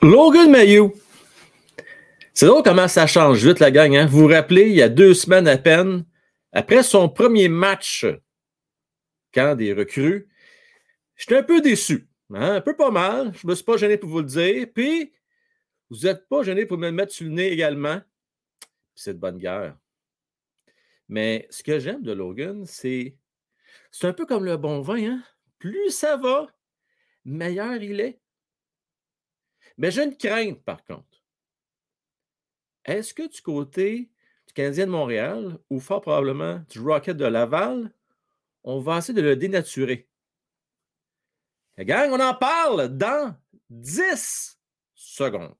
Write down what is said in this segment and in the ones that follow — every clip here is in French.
Logan Mayou. C'est drôle comment ça change vite, la gang. Hein? Vous vous rappelez, il y a deux semaines à peine, après son premier match, quand des recrues, j'étais un peu déçu. Hein? Un peu pas mal. Je ne me suis pas gêné pour vous le dire. Puis, vous n'êtes pas gêné pour me mettre sur le nez également. c'est de bonne guerre. Mais ce que j'aime de Logan, c'est. C'est un peu comme le bon vin. Hein? Plus ça va, meilleur il est. Mais j'ai une crainte, par contre. Est-ce que du côté du Canadien de Montréal ou fort probablement du Rocket de Laval, on va essayer de le dénaturer? La gang, on en parle dans 10 secondes.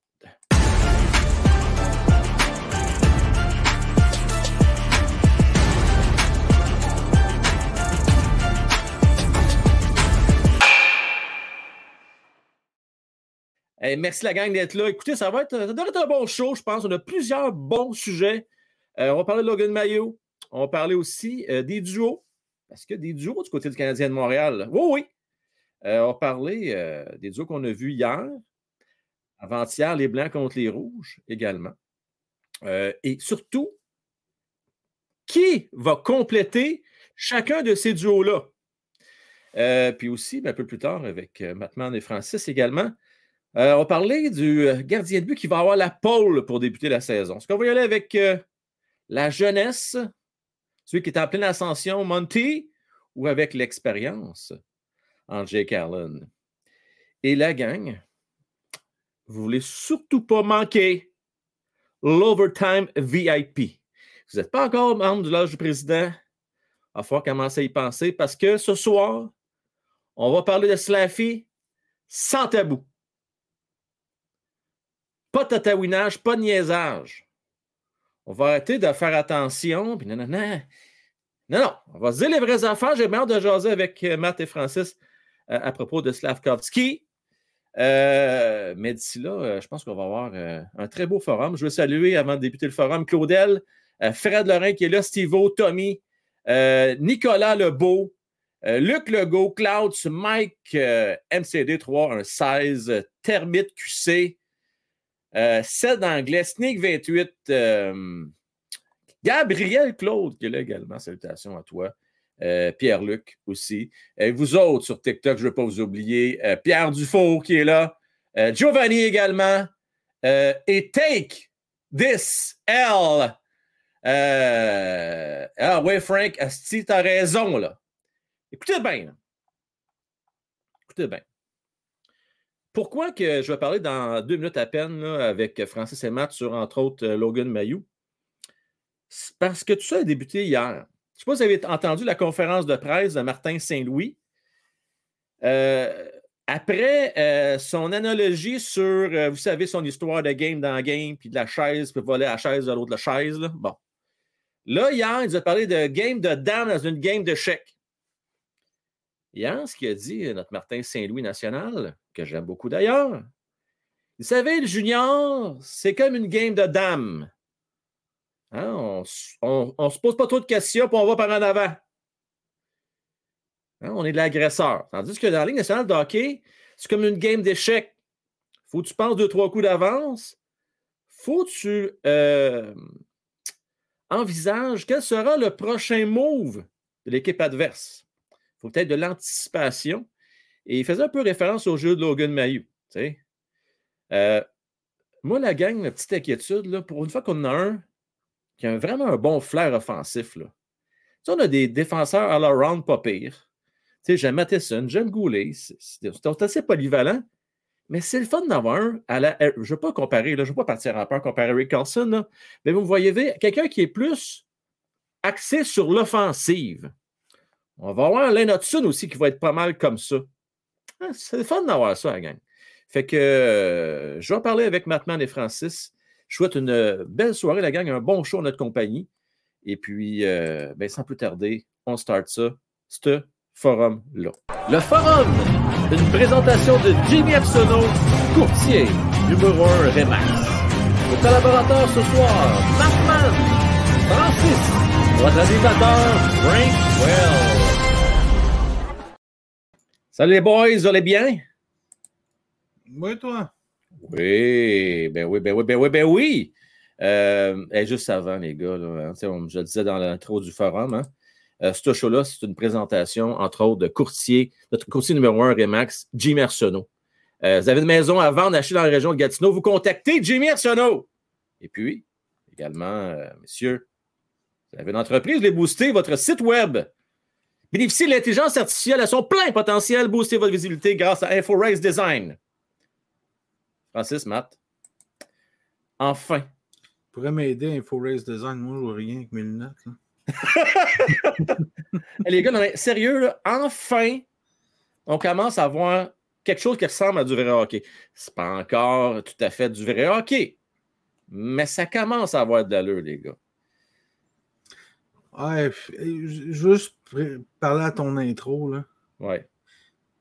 Merci la gang d'être là. Écoutez, ça va être, ça devrait être un bon show, je pense. On a plusieurs bons sujets. Euh, on va parler de Logan Mayo. On va parler aussi euh, des duos. Parce que des duos du côté du Canadien de Montréal. Oui, oui. Euh, on va parler des duos qu'on a vus hier. Avant-hier, les Blancs contre les Rouges également. et surtout, qui va compléter chacun de ces duos-là? puis aussi, ben, un peu plus tard, avec Matman et Francis également, euh, on va parler du euh, gardien de but qui va avoir la pole pour débuter la saison. Est-ce qu'on va y aller avec euh, la jeunesse, celui qui est en pleine ascension, Monty, ou avec l'expérience, André Carlin? Et la gang, vous voulez surtout pas manquer l'Overtime VIP. Vous n'êtes pas encore membre du Loge du Président. Il va falloir commencer à y penser parce que ce soir, on va parler de Slaffy sans tabou. Pas de tatouinage, pas de niaisage. On va arrêter de faire attention. Puis non, non, non. On va se dire les vraies affaires. J'ai hâte de jaser avec euh, Matt et Francis euh, à propos de Slavkovski. Euh, mais d'ici là, je pense qu'on va avoir un très beau forum. Je veux saluer, avant de débuter le forum, Claudel, Fred Lorrain qui est là, Stivo, Tommy, Nicolas Lebeau, Luc Legault, Clouds, Mike MCD3, un 16, Termite QC, 7 euh, d'anglais, Sneak 28. Euh, Gabriel Claude qui est là également. Salutations à toi. Euh, Pierre-Luc aussi. Et vous autres sur TikTok, je ne veux pas vous oublier. Pierre Dufault qui est là. Giovanni également. et Take This L. ah ouais, Frank, tu as raison là. Écoutez bien. Écoutez bien. Pourquoi que je vais parler dans deux minutes à peine avec Francis et Matt sur, entre autres, euh, Logan Mayou? Parce que tout ça a débuté hier. Je ne sais pas si vous avez entendu la conférence de presse de Martin Saint-Louis. Euh, après euh, son analogie sur, vous savez, son histoire de game dans game, puis de la chaise, puis voler la chaise de l'autre la chaise. Bon. Là, hier, il a parlé de game de dame dans une game de chèque. Hier, ce qu'il a dit, notre Martin Saint-Louis national, que j'aime beaucoup d'ailleurs. Vous savez, le junior, c'est comme une game de dames. Hein, on ne se pose pas trop de questions, puis on va par en avant. Hein, on est de l'agresseur. Tandis que dans la Ligue nationale de hockey, c'est comme une game d'échecs. Faut que tu penses deux, trois coups d'avance. Faut que tu euh, envisages quel sera le prochain move de l'équipe adverse. Il faut peut-être de l'anticipation. Et il faisait un peu référence au jeu de Logan Mayou. Euh, moi, la gang, la petite inquiétude, là, pour une fois qu'on a un qui a vraiment un bon flair offensif, là. on a des défenseurs à la round pas pire. J'aime Matheson, j'aime Goulet. C'est assez polyvalent. Mais c'est le fun d'avoir un à la. Je ne veux pas comparer, là, je ne veux pas partir en peur comparer Rick Carlson, mais vous me voyez, quelqu'un qui est plus axé sur l'offensive. On va avoir Alain Hudson aussi qui va être pas mal comme ça. Ah, c'est fun d'avoir ça, la gang. Fait que euh, je vais en parler avec Mattman et Francis. Je souhaite une belle soirée, la gang, un bon show en notre compagnie. Et puis, euh, ben, sans plus tarder, on start ça, ce forum-là. Le forum, une présentation de Jimmy Epsono, courtier numéro 1 Remax. Le collaborateur ce soir, Mattman, Francis, votre animateur, Frank Well. Salut les boys, vous allez bien? Oui, toi. Oui, ben oui, ben oui, ben oui, ben oui. Euh, juste avant, les gars, là, hein, je le disais dans l'intro du forum, hein, euh, ce show-là, c'est une présentation, entre autres, de courtier, notre courtier numéro un, Remax, Jimmy Arsenault. Euh, vous avez une maison à vendre, acheter dans la région de Gatineau, vous contactez Jimmy Arsenault. Et puis, également, messieurs, vous avez une entreprise, vous voulez booster votre site web. Bénéficiez de l'intelligence artificielle à son plein potentiel, booster votre visibilité grâce à InfoRace Design. Francis, Matt. Enfin. Tu pourrais m'aider à InfoRace Design, moi je vois rien avec mes lunettes. les gars, non, mais sérieux, enfin, on commence à voir quelque chose qui ressemble à du vrai hockey. C'est pas encore tout à fait du vrai hockey, mais ça commence à avoir de l'allure, les gars. Ouais, juste parler à ton intro, là. Ouais.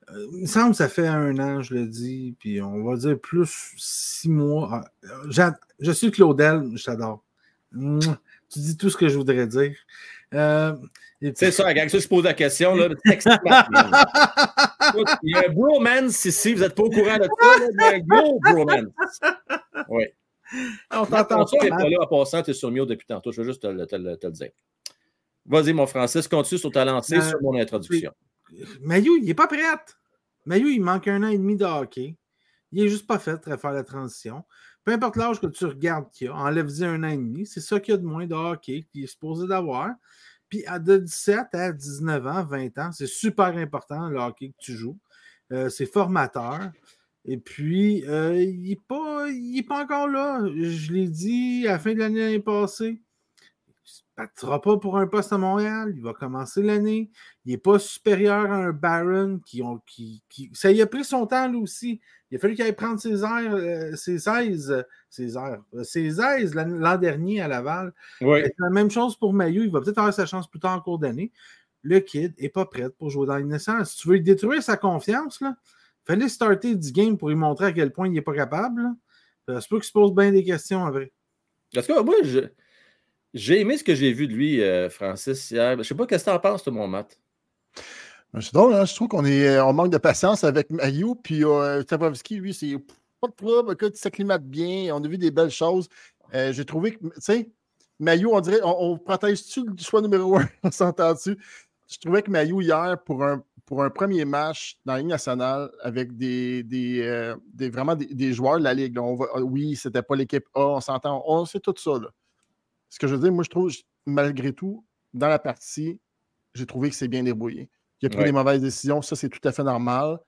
Euh, il me semble que ça fait un an, je le dis, puis on va dire plus six mois. Ah, je suis Claudel, je t'adore. Tu dis tout ce que je voudrais dire. Euh, c'est ça, quand je pose la question, là, il y a un bromance ici, vous n'êtes pas au courant de ça, il y a un gros bromance. Oui. On t'entend pas. Tu pas là en passant, tu es sur Mio depuis tantôt, je veux juste te, le dire. Vas-y, mon Francis, continue sur ta lancée, euh, sur mon introduction. Mayou, il n'est pas prêt. Mayou, il manque un an et demi de hockey. Il n'est juste pas fait à faire la transition. Peu importe l'âge que tu regardes qu'il a, enlève-y un an et demi. C'est ça qu'il y a de moins de hockey qu'il est supposé d'avoir. Puis de 17 à 19 ans, 20 ans, c'est super important le hockey que tu joues. Euh, c'est formateur. Et puis, euh, il n'est pas, pas encore là. Je l'ai dit à la fin de l'année passée ne battra pas pour un poste à Montréal. Il va commencer l'année. Il n'est pas supérieur à un Baron qui, ont, qui, Ça y a pris son temps, lui aussi. Il a fallu qu'il aille prendre ses airs, euh, ses aises, ses airs, euh, ses aises l'an dernier à Laval. C'est la même chose pour Mayu. Il va peut-être avoir sa chance plus tard en cours d'année. Le kid n'est pas prêt pour jouer dans naissance. Si tu veux lui détruire sa confiance, il fallait starter du game pour lui montrer à quel point il n'est pas capable. C'est pas qu'il se pose bien des questions après. Parce que moi, je, j'ai aimé ce que j'ai vu de lui, euh, Francis, hier. Je ne sais pas qu'est-ce que tu en penses, toi, mon Matt? Ben, c'est drôle, hein? je trouve qu'on est euh, on manque de patience avec Mayu, puis euh, lui, c'est pas de problème, il s'acclimate bien, on a vu des belles choses. Euh, j'ai trouvé que, tu sais, Mayu, on dirait, on, protège-tu le choix numéro un, on s'entend dessus. Je trouvais que Mayu, hier, pour un, pour un premier match dans la Ligue nationale, avec des, des, vraiment des, joueurs de la Ligue, on va, oui, c'était pas l'équipe A, on s'entend, on sait tout ça, là ce que je veux dire, moi, je trouve, malgré tout, dans la partie, j'ai trouvé que c'est bien débrouillé. Il a pris des mauvaises décisions, ça, c'est tout à fait normal.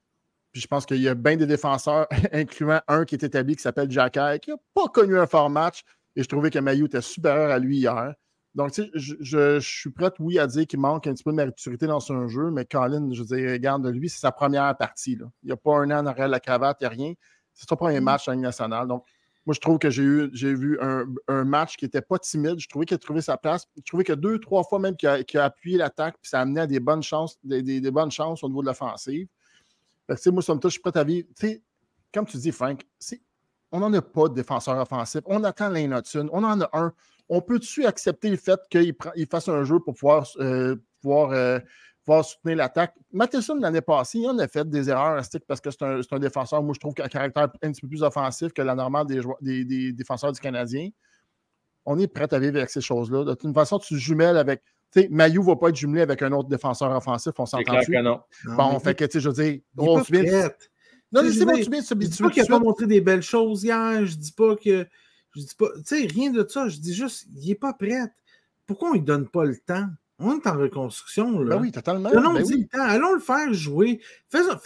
Puis je pense qu'il y a bien des défenseurs, incluant un qui est établi qui s'appelle Jack qui n'a pas connu un fort match. Et je trouvais que Mayu était supérieur à lui hier. Donc, tu sais, je, suis prêt, oui, à dire qu'il manque un petit peu de maturité dans son jeu, mais Colin, je veux dire, regarde, lui, c'est sa première partie. Là. Il n'y a pas un an en arrière de la cravate, il n'y a rien. C'est son premier mm. match en Ligue nationale. Donc, moi, je trouve que j'ai eu j'ai vu un, match qui n'était pas timide. Je trouvais qu'il a trouvé sa place. Je trouvais que deux, trois fois même qu'il a, appuyé l'attaque, puis ça a amené à des bonnes chances, des, bonnes chances au niveau de l'offensive. moi, somme toute, je suis prêt à vivre. comme tu dis, Frank, on n'en a pas de défenseur offensif. On attend l'innotune. On en a un. On peut-tu accepter le fait qu'il fasse un jeu pour pouvoir, euh, pouvoir euh, soutenir l'attaque. Matheson, l'année passée, il en a fait des erreurs parce que c'est un, défenseur, moi, je trouve, qui a un caractère un petit peu plus offensif que la normale des, des, défenseurs du Canadien. On est prêt à vivre avec ces choses-là. De toute façon, tu jumelles avec. Tu sais, Mayu ne va pas être jumelé avec un autre défenseur offensif, on s'entend dessus. Non. Bon, fait que, tu sais, je veux dire, on se Non, c'est bon, tu viens de se Je dis pas qu'il n'a pas montré des belles choses hier. Je dis pas que. Je dis pas. Tu sais, rien de ça. Je dis juste, il n'est pas prêt. Pourquoi on ne donne pas le temps? On est en reconstruction. Là. Ben oui, totalement. Allons, ben temps. Allons le faire jouer. Faisons,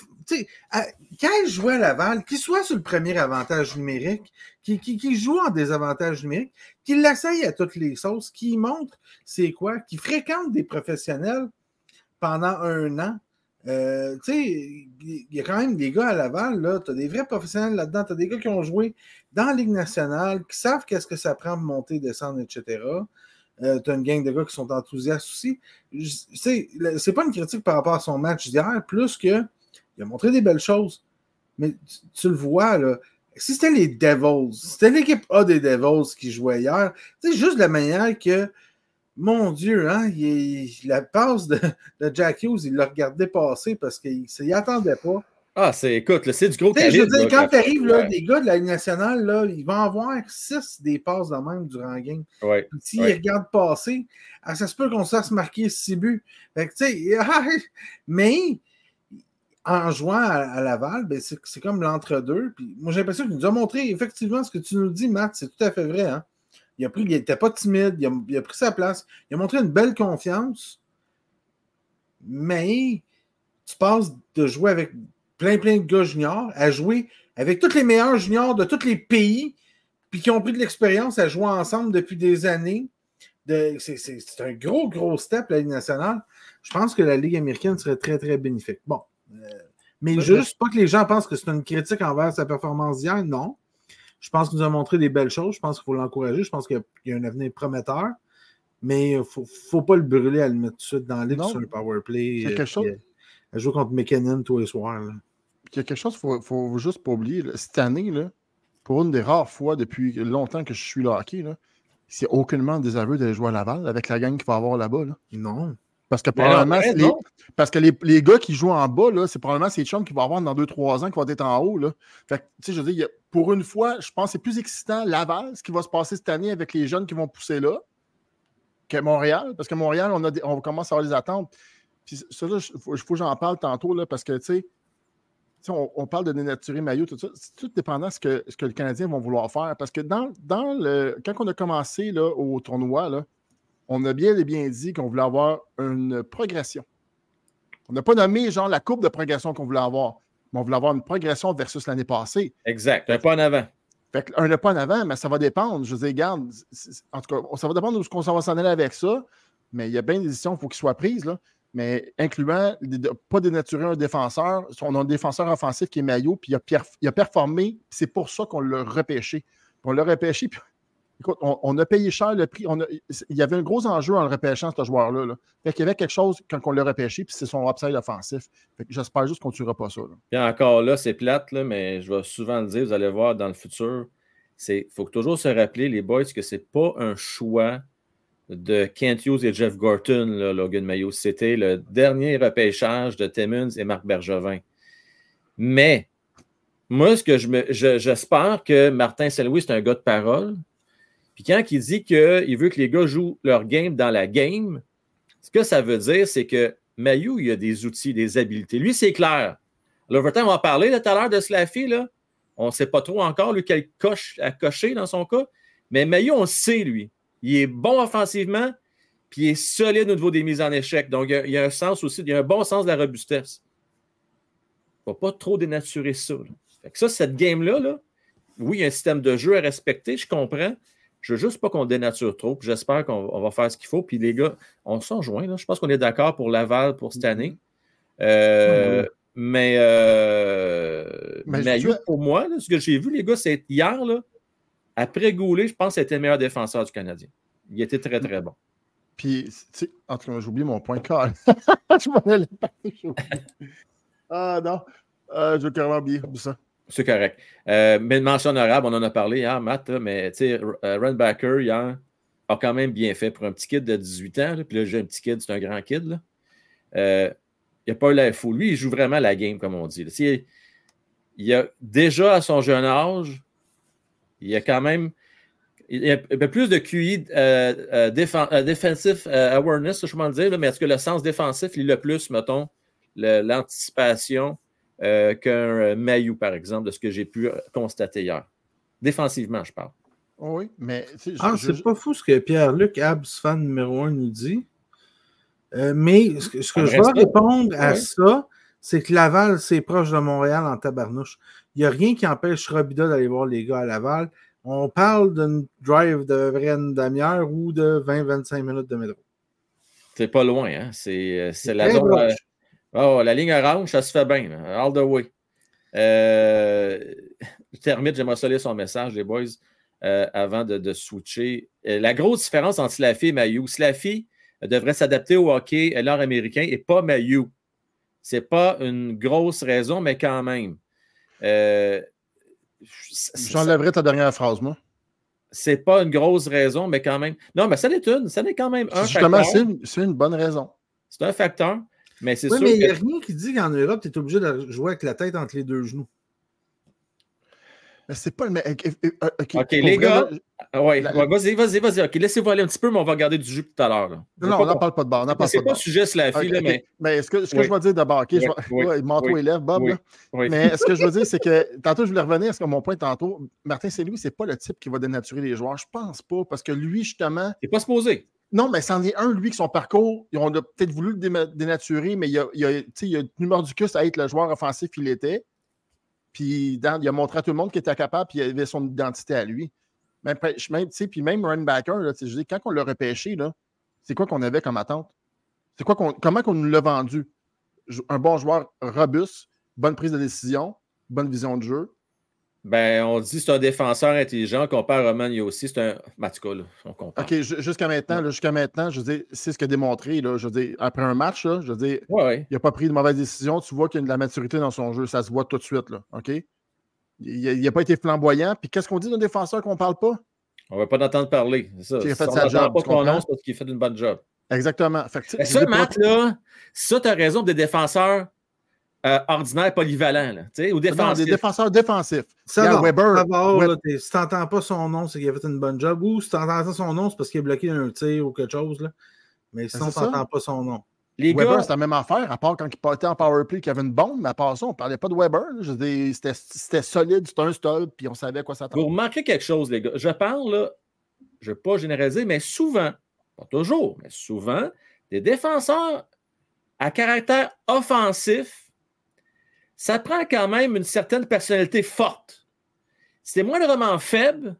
à, quand il joue à Laval, qu'il soit sur le premier avantage numérique, qu'il joue en désavantage numérique, qu'il l'essaye à toutes les sauces, qu'il montre c'est quoi, qu'il fréquente des professionnels pendant un an. Euh, il y a quand même des gars à Laval, tu as des vrais professionnels là-dedans, tu as des gars qui ont joué dans la Ligue nationale, qui savent qu'est-ce que ça prend de monter, descendre, etc. Euh, tu as une gang de gars qui sont enthousiastes aussi. C'est pas une critique par rapport à son match d'hier, plus que il a montré des belles choses. Mais tu, le vois, là. Si c'était les Devils, si c'était l'équipe A des Devils qui jouait hier, c'est juste la manière que, mon Dieu, hein, la passe de, Jack Hughes, il l'a regardé passer parce qu'il ne attendait pas. Ah, c'est, écoute, c'est du gros sais, je veux calibre. dire, là, quand tu arrives, là, Ouais. des gars de la Ligue nationale, là, ils vont avoir 6 des passes de même durant la game. Ouais. Puis s'ils Ouais. regardent passer, ah, ça se peut qu'on se fasse marquer 6 buts. Fait que, tu sais, ah, mais en jouant à, à Laval, ben, c'est c'est comme l'entre-deux. Puis moi, j'ai l'impression qu'il nous a montré effectivement ce que tu nous dis, Matt, c'est tout à fait vrai. Hein? Il a pris, il n'était pas timide, il a, il a pris sa place, il a montré une belle confiance. Mais tu passes de jouer avec plein, plein de gars juniors à jouer avec tous les meilleurs juniors de tous les pays, puis qui ont pris de l'expérience à jouer ensemble depuis des années. De- c'est- un gros, gros step, la Ligue nationale. Je pense que la Ligue américaine serait très, très bénéfique. Bon. euh, mais juste pas que les gens pensent que c'est une critique envers sa performance d'hier, non. Je pense qu'il nous a montré des belles choses. Je pense qu'il faut l'encourager. Je pense qu'il y a un avenir prometteur. Mais il ne faut, faut pas le brûler à le mettre tout de suite dans la ligue Non. sur le power play. C'est quelque euh, chose- puis, euh, À jouer contre McKinnon tous les soirs. là. Il y a quelque chose qu'il ne faut, faut juste pas oublier. là. Cette année, là, pour une des rares fois depuis longtemps que je suis là hockey, c'est aucunement désaveu d'aller jouer à Laval avec la gang qu'il va avoir là-bas. là. Non. Parce que probablement, les, parce que les, les gars qui jouent en bas, c'est probablement ces chums qui vont avoir dans 2-3 ans qui vont être en haut. Là. Fait que, tu sais, je veux dire, pour une fois, je pense que c'est plus excitant Laval, ce qui va se passer cette année avec les jeunes qui vont pousser là, que Montréal. Parce que Montréal, on, a des- on commence à avoir des attentes. Puis ça, il faut, faut que j'en parle tantôt, là, parce que, tu sais, on, on parle de dénaturer maillot, tout ça. C'est tout dépendant de ce que, ce que les Canadiens vont vouloir faire. Parce que dans, dans le, quand on a commencé là, au tournoi, là, on a bien et bien dit qu'on voulait avoir une progression. On n'a pas nommé genre la courbe de progression qu'on voulait avoir, mais on voulait avoir une progression versus l'année passée. Exact. Un pas en avant. Fait un pas en avant, mais ça va dépendre. Je dire, regarde, en tout cas, ça va dépendre de ce qu'on s'en va s'en aller avec ça, mais il y a bien des décisions qu'il faut qu'ils soient prises, là. Mais incluant pas dénaturer un défenseur. On a un défenseur offensif qui est Maillot, puis il a, il a performé, c'est pour ça qu'on l'a repêché. On l'a repêché, puis écoute, on, a payé cher le prix. On a- il y avait un gros enjeu en le repêchant, ce joueur-là. Là. Fait qu'il y avait quelque chose quand on l'a repêché, puis c'est son upside offensif. J'espère juste qu'on ne tuera pas ça. là. Puis encore là, c'est plate, là, mais je vais souvent le dire, vous allez voir dans le futur. Il faut toujours se rappeler, les boys, que c'est pas un choix de Kent Hughes et Jeff Gorton, Logan Mayo. C'était le dernier repêchage de Timmons et Marc Bergevin. Mais moi, ce que je me, je- j'espère que Martin Saint-Louis, c'est un gars de parole. Puis quand il dit qu'il veut que les gars jouent leur game dans la game, ce que ça veut dire, c'est que Mayu, il a des outils, des habiletés. Lui, c'est clair. L'overtime, on va parler tout à l'heure de Slaffy. On ne sait pas trop encore, lui, coche à cocher dans son cas. Mais Mayu, on sait, lui. Il est bon offensivement, puis il est solide au niveau des mises en échec. Donc, il y a, un sens aussi, il y a un bon sens de la robustesse. Il ne faut pas trop dénaturer ça. Fait que ça, cette game-là, là, oui, il y a un système de jeu à respecter, je comprends. Je veux juste pas qu'on dénature trop. J'espère qu'on on va faire ce qu'il faut. Puis les gars, on s'en joint. Là. Je pense qu'on est d'accord pour Laval pour cette année. Euh. Mais, euh, Mais je- pour moi, là, ce que j'ai vu, les gars, c'est hier, là, après Goulet, je pense que c'était le meilleur défenseur du Canadien. Il était très, très bon. Puis, tu sais, en tout cas, j'ai oublié mon point de call. je m'en allais oublié. Ah non, Euh, je vais carrément oublier oublie ça. C'est correct. Euh, mais une mention honorable, on en a parlé hier, Matt, là, mais tu sais, euh, Runbacker, hier, a quand même bien fait pour un petit kid de 18 ans. là, puis là, j'ai un petit kid, c'est un grand kid. Là. Euh, il n'a pas eu l'air fou. Lui, il joue vraiment la game, comme on dit. Il a déjà à son jeune âge, il a quand même il a il a plus de QI euh, euh, défen- euh, defensive euh, awareness, je peux le dire, là, mais est-ce que le sens défensif, il a plus, mettons, le- l'anticipation euh, qu'un euh, Mayu, par exemple, de ce que j'ai pu constater hier? Défensivement, je parle. Oh oui, mais Ah, je- c'est pas fou ce que Pierre-Luc, Abs, fan numéro un, nous dit. Euh, mais ce que, ce que je vais répondre à ça, c'est que Laval, c'est proche de Montréal en tabarnouche. Il n'y a rien qui empêche Robida d'aller voir les gars à Laval. On parle d'une drive de une demi-heure ou de 20-25 minutes de métro. C'est pas loin, hein? C'est euh, c'est la zone. euh, oh, la ligne orange, ça se fait bien, all the way. Euh, je termine, j'aimerais son message, les boys, euh, avant de, de switcher. La grosse différence entre Slaffy et Mayu, Slaffy devrait s'adapter au hockey nord-américain et pas Mayu. C'est pas une grosse raison, mais quand même. Euh, j'enlèverai ta dernière phrase, moi. c'est pas une grosse raison, mais quand même. Non, mais ça n'est une. Ça n'est quand même un Justement, facteur. c'est une, c'est une bonne raison. C'est un facteur. Mais c'est Oui, sûr mais il n'y que. a rien qui dit qu'en Europe, tu es obligé de jouer avec la tête entre les deux genoux. Mais c'est pas le même. Ok, euh, pour les gars, là, ouais, La- ouais, vas-y, vas-y, vas-y. OK, laissez-vous aller un petit peu, mais on va regarder du jus tout à l'heure. Non, non, on n'en parle pas de parle C'est pas de pas bord. sujet sur la fille, là, mais. Mais ce que, ce que Oui. je vais dire d'abord, OK, je Oui, vais- oui, ouais, manteau lèvres, Bob. là. Mais ce que je veux dire, c'est que tantôt, je voulais revenir à ce que mon point tantôt. Martin Saint-Louis, c'est pas le type qui va dénaturer les joueurs. Je pense pas, parce que lui, justement, C'est pas supposé. non, mais c'en est un, lui, que son parcours, on a peut-être voulu le dénaturer, mais il a, il a, il a tenu mordicus à être le joueur offensif qu'il était. Puis il a montré à tout le monde qu'il était capable, puis il avait son identité à lui. Même, même, puis même running backer, là, quand on l'a repêché, c'est quoi qu'on avait comme attente? C'est quoi qu'on, comment qu'on nous l'a vendu? Un bon joueur robuste, bonne prise de décision, bonne vision de jeu. Ben, on dit que c'est un défenseur intelligent. On compare à Roman aussi. C'est un. En tout cas, là, on compare. OK, ju- jusqu'à maintenant, jusqu'à maintenant, je veux dire, c'est ce qu'il a démontré. Là, je veux dire, après un match, là, je veux dire, Ouais, ouais. il n'a pas pris de mauvaise décision. Tu vois qu'il y a de la maturité dans son jeu. Ça se voit tout de suite. Là, OK? Il n'a pas été flamboyant. Puis qu'est-ce qu'on dit d'un défenseur qu'on ne parle pas? On va pas l'entendre parler. C'est ça. Qui a fait Si on sa n'entend job, pas c'est parce qu'il fait une bonne job. Exactement. Fait que, ça, dis pas- Matt, là, ça, tu as raison des défenseurs euh, ordinaires, polyvalents. Là, tu sais, ou Non, défensifs. des défenseurs défensifs. Ça va. Weber- ça va, là, si tu n'entends pas son nom, c'est qu'il a fait une bonne job. Ou si tu entends son nom, c'est parce qu'il a bloqué un tir ou quelque chose. Là. Mais sinon, Ben, c'est tu ça. n'entends pas son nom. Les Weber, gars, c'est la même affaire, à part quand il était en powerplay, qu'il y avait une bombe, mais à part ça, on ne parlait pas de Weber. c'était- c'était solide, c'était un stall, puis on savait à quoi vous s'attendre. remarquez quelque chose, les gars. Je parle, là, je ne vais pas généraliser, mais souvent, pas toujours, mais souvent, des défenseurs à caractère offensif, ça prend quand même une certaine personnalité forte. Si t'es moindrement faible,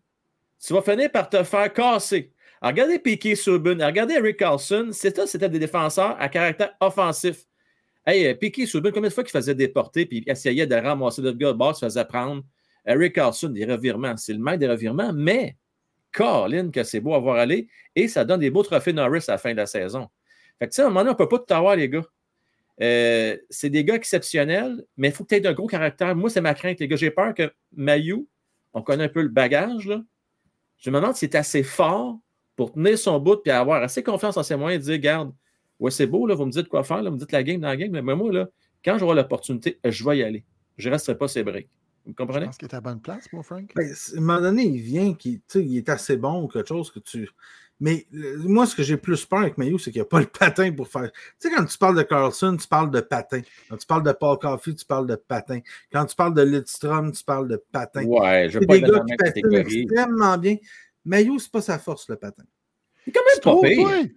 tu vas finir par te faire casser. Regardez Piquet Subban, regardez Eric Carlson, c'était, c'était des défenseurs à caractère offensif. Hey, euh, Piquet Subban, combien de fois qu'il faisait déporter puis il essayait de ramasser le gars de bord, se faisait prendre? Eric Carlson, des revirements, c'est le maître des revirements, mais Colin, que c'est beau à voir aller, et ça donne des beaux trophées Norris à la fin de la saison. Fait que, tu sais, à un moment donné, on ne peut pas tout avoir, les gars. Euh, c'est des gars exceptionnels, mais il faut que tu aies un gros caractère. Moi, c'est ma crainte, les gars. J'ai peur que Mayu, on connaît un peu le bagage, là. Je me demande s'il est assez fort pour tenir son bout et avoir assez confiance en ses moyens et dire Garde, ouais, c'est beau, là, vous me dites quoi faire, là, vous me dites la game dans la game, mais moi, là, quand j'aurai l'opportunité, je vais y aller. Je ne resterai pas ses briques. Vous Je comprenez? pense qu'il est à la bonne place, mon Frank. Ben, à un moment donné, il vient, qui, tu sais, il est assez bon ou quelque chose que tu. Mais euh, moi, ce que j'ai plus peur avec Mayo, c'est qu'il n'y a pas le patin pour faire. Tu sais, quand tu parles de Carlson, tu parles de patin. Quand tu parles de Paul Coffey, tu parles de patin. Quand tu parles de Lidstrom, tu parles de patin. Ouais, je veux pas des être dans gars la qui patinent extrêmement bien. Mayo, c'est pas sa force, le patin. C'est quand même Trouve, pire.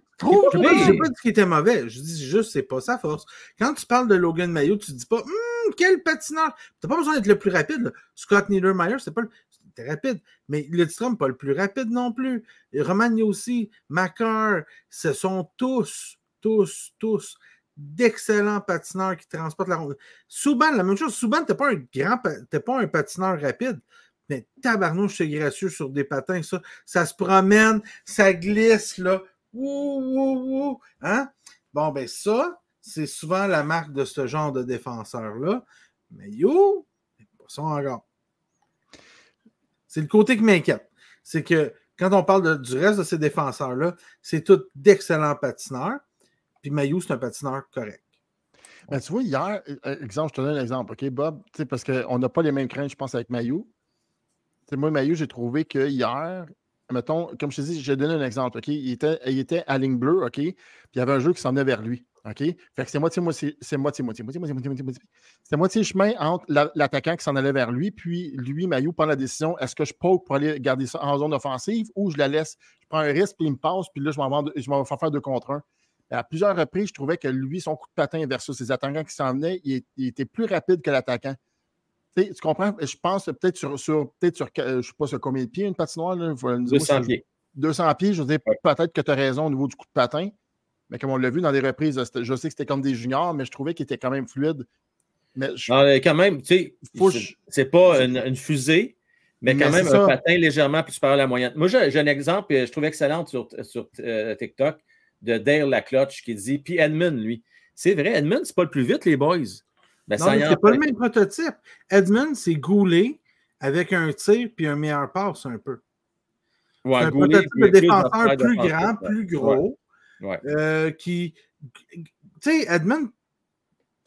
pas Je n'ai pas dit qu'il était mauvais. Je dis juste c'est pas sa force. Quand tu parles de Logan Mayo, tu dis pas Hum, quel patineur. Tu n'as pas besoin d'être le plus rapide. là. Scott Niedermeyer, c'est pas le. C'était rapide. Mais Lidstrom, pas le plus rapide non plus. Et aussi, Macar, ce sont tous, tous, tous d'excellents patineurs qui transportent la ronde. Souban, la même chose. Souban, t'es pas un grand t'es pas un patineur rapide. Mais tabarnouche, c'est gracieux sur des patins, ça. Ça se promène, ça glisse, là. Wouh, wouh, wouh. Hein? Bon, ben ça, c'est souvent la marque de ce genre de défenseur-là. Mais yo, pas ça encore. C'est le côté qui m'inquiète. C'est que quand on parle du reste de ces défenseurs-là, c'est tous d'excellents patineurs. Puis Mayou, c'est un patineur correct. Ben, tu vois, hier, euh, exemple, je te donne un exemple, OK, Bob? Parce qu'on n'a pas les mêmes craintes, je pense, avec Mayou. Moi, Mayou, j'ai trouvé que hier, mettons, comme je te dis, j'ai donné un exemple, OK? Il était, il était à ligne bleue, OK? Puis il y avait un jeu qui s'en venait vers lui, OK? Fait que c'est moitié, moitié, c'est moitié, moitié, moitié, moitié, moitié, chemin entre la- l'attaquant qui s'en allait vers lui, puis lui, Mayou, prend la décision, est-ce que je poke pour aller garder ça en zone offensive ou je la laisse, je prends un risque, puis il me passe, puis là, je m'en vais, je m'en vais faire deux contre un. À plusieurs reprises, je trouvais que lui, son coup de patin versus ses attaquants qui s'en venaient, il, était plus rapide que l'attaquant. Tu comprends? Je pense peut-être sur, sur peut-être sur, euh, je sais pas sur combien de pieds une patinoire. Là, Faut nous dire, 200 moi, c'est- pieds. 200 pieds, je veux dire, peut-être que tu as raison au niveau du coup de patin. Mais comme on l'a vu dans des reprises, je sais que c'était comme des juniors, mais je trouvais qu'il était quand même fluide. Mais je- Non, mais quand même, tu sais, c'est- pas une, une fusée, mais quand Mais même un ça. patin légèrement plus supérieur à la moyenne. Moi, j'ai un exemple que je trouve excellent sur, sur euh, TikTok de Dale Lacloche qui dit, puis Edmund, lui. C'est vrai, Edmund, c'est pas le plus vite, les boys. Ben, Non, ça mais c'est pas le même prototype. Edmund, c'est Goulet avec un tir puis un meilleur passe un peu. Ouais, C'est un prototype de plus défenseur plus grand, plus gros, Ouais. Euh, qui. Tu sais, Edmund,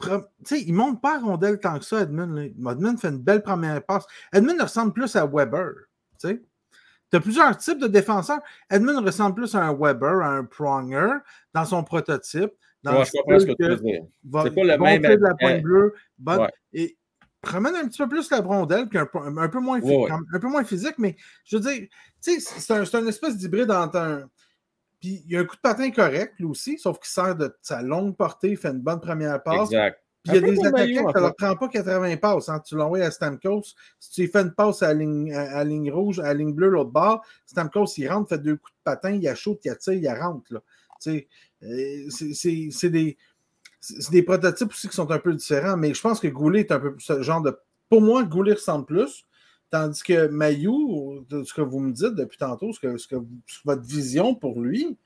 tu sais, il monte pas à rondelle tant que ça, Edmund. là. Edmund fait une belle première passe. Edmund ressemble plus à Weber. Tu sais. as plusieurs types de défenseurs. Edmund ressemble plus à un Weber, à un Pronger dans son prototype. Dans Ouais, le je comprends ce que tu veux dire. C'est pas le même- de la pointe bleue. bonne- ouais. Et promène un petit peu plus la rondelle, puis un, peu- un peu moins, Ouais, ouais. un peu moins physique, mais je veux dire, tu sais, c'est un, c'est un espèce d'hybride entre un. Puis il y a un coup de patin correct, lui aussi, sauf qu'il sert de sa longue portée, il fait une bonne première passe. Exact. Puis il y a des attaquants qui ne leur prend pas 80 passes. Hein. Tu l'envoies à Stamkos. Si tu lui fais une passe à la ligne, à, à la ligne rouge, à la ligne bleue, l'autre bord, Stamkos, il rentre, fait deux coups de patin, il achète, il attire, il rentre. Là. Tu sais, euh, c'est- c'est c'est des, des prototypes aussi qui sont un peu différents, mais je pense que Goulet est un peu ce genre de. Pour moi, Goulet ressemble plus. Tandis que Mayou, ce que vous me dites depuis tantôt, ce que, votre vision pour lui,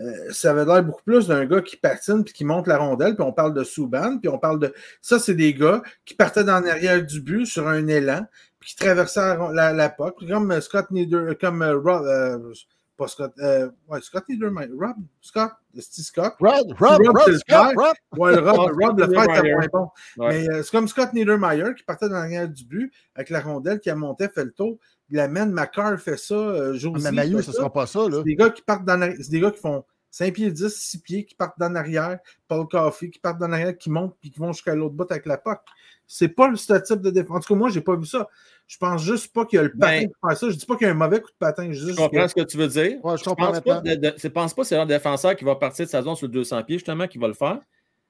euh, ça avait l'air beaucoup plus d'un gars qui patine puis qui monte la rondelle, puis on parle de Souban, puis on parle de. Ça, c'est des gars qui partaient dans l'arrière du but sur un élan, puis qui traversaient la, la, comme Scott Nieder, comme euh, euh, pas Scott, euh, ouais, Scott Niedermeyer, Rob, Scott, Steve Scott. Rob, Rob, Rob, Rob, c'est Scott. Rob. Ouais, le Rob, Ah, Rob le était Niedermeyer. moins bon. Ouais. Mais euh, c'est comme Scott Niedermeyer qui partait dans l'arrière du but avec la rondelle qui a monté, fait le tour, il l'amène, Macar fait ça, euh, Ah, Josie Mais Maillot, fait ce ça. sera pas ça, là. C'est des gars qui partent dans l'arrière. C'est des gars qui font 5 pieds 10, 6 pieds, qui partent dans l'arrière. Paul Coffey, qui partent dans l'arrière, qui montent puis qui vont jusqu'à l'autre bout avec la POC. C'est pas le ce type de défense. En tout cas, moi, j'ai pas vu ça. Je pense juste pas qu'il y a le patin Ben- pour faire ça. Je dis pas qu'il y a un mauvais coup de patin. Je, Je comprends que- ce que tu veux dire. Ouais, je Je pense pas, maintenant. de, de- je pense pas que c'est un défenseur qui va partir de sa zone sur le 200 pieds, justement, qui va le faire.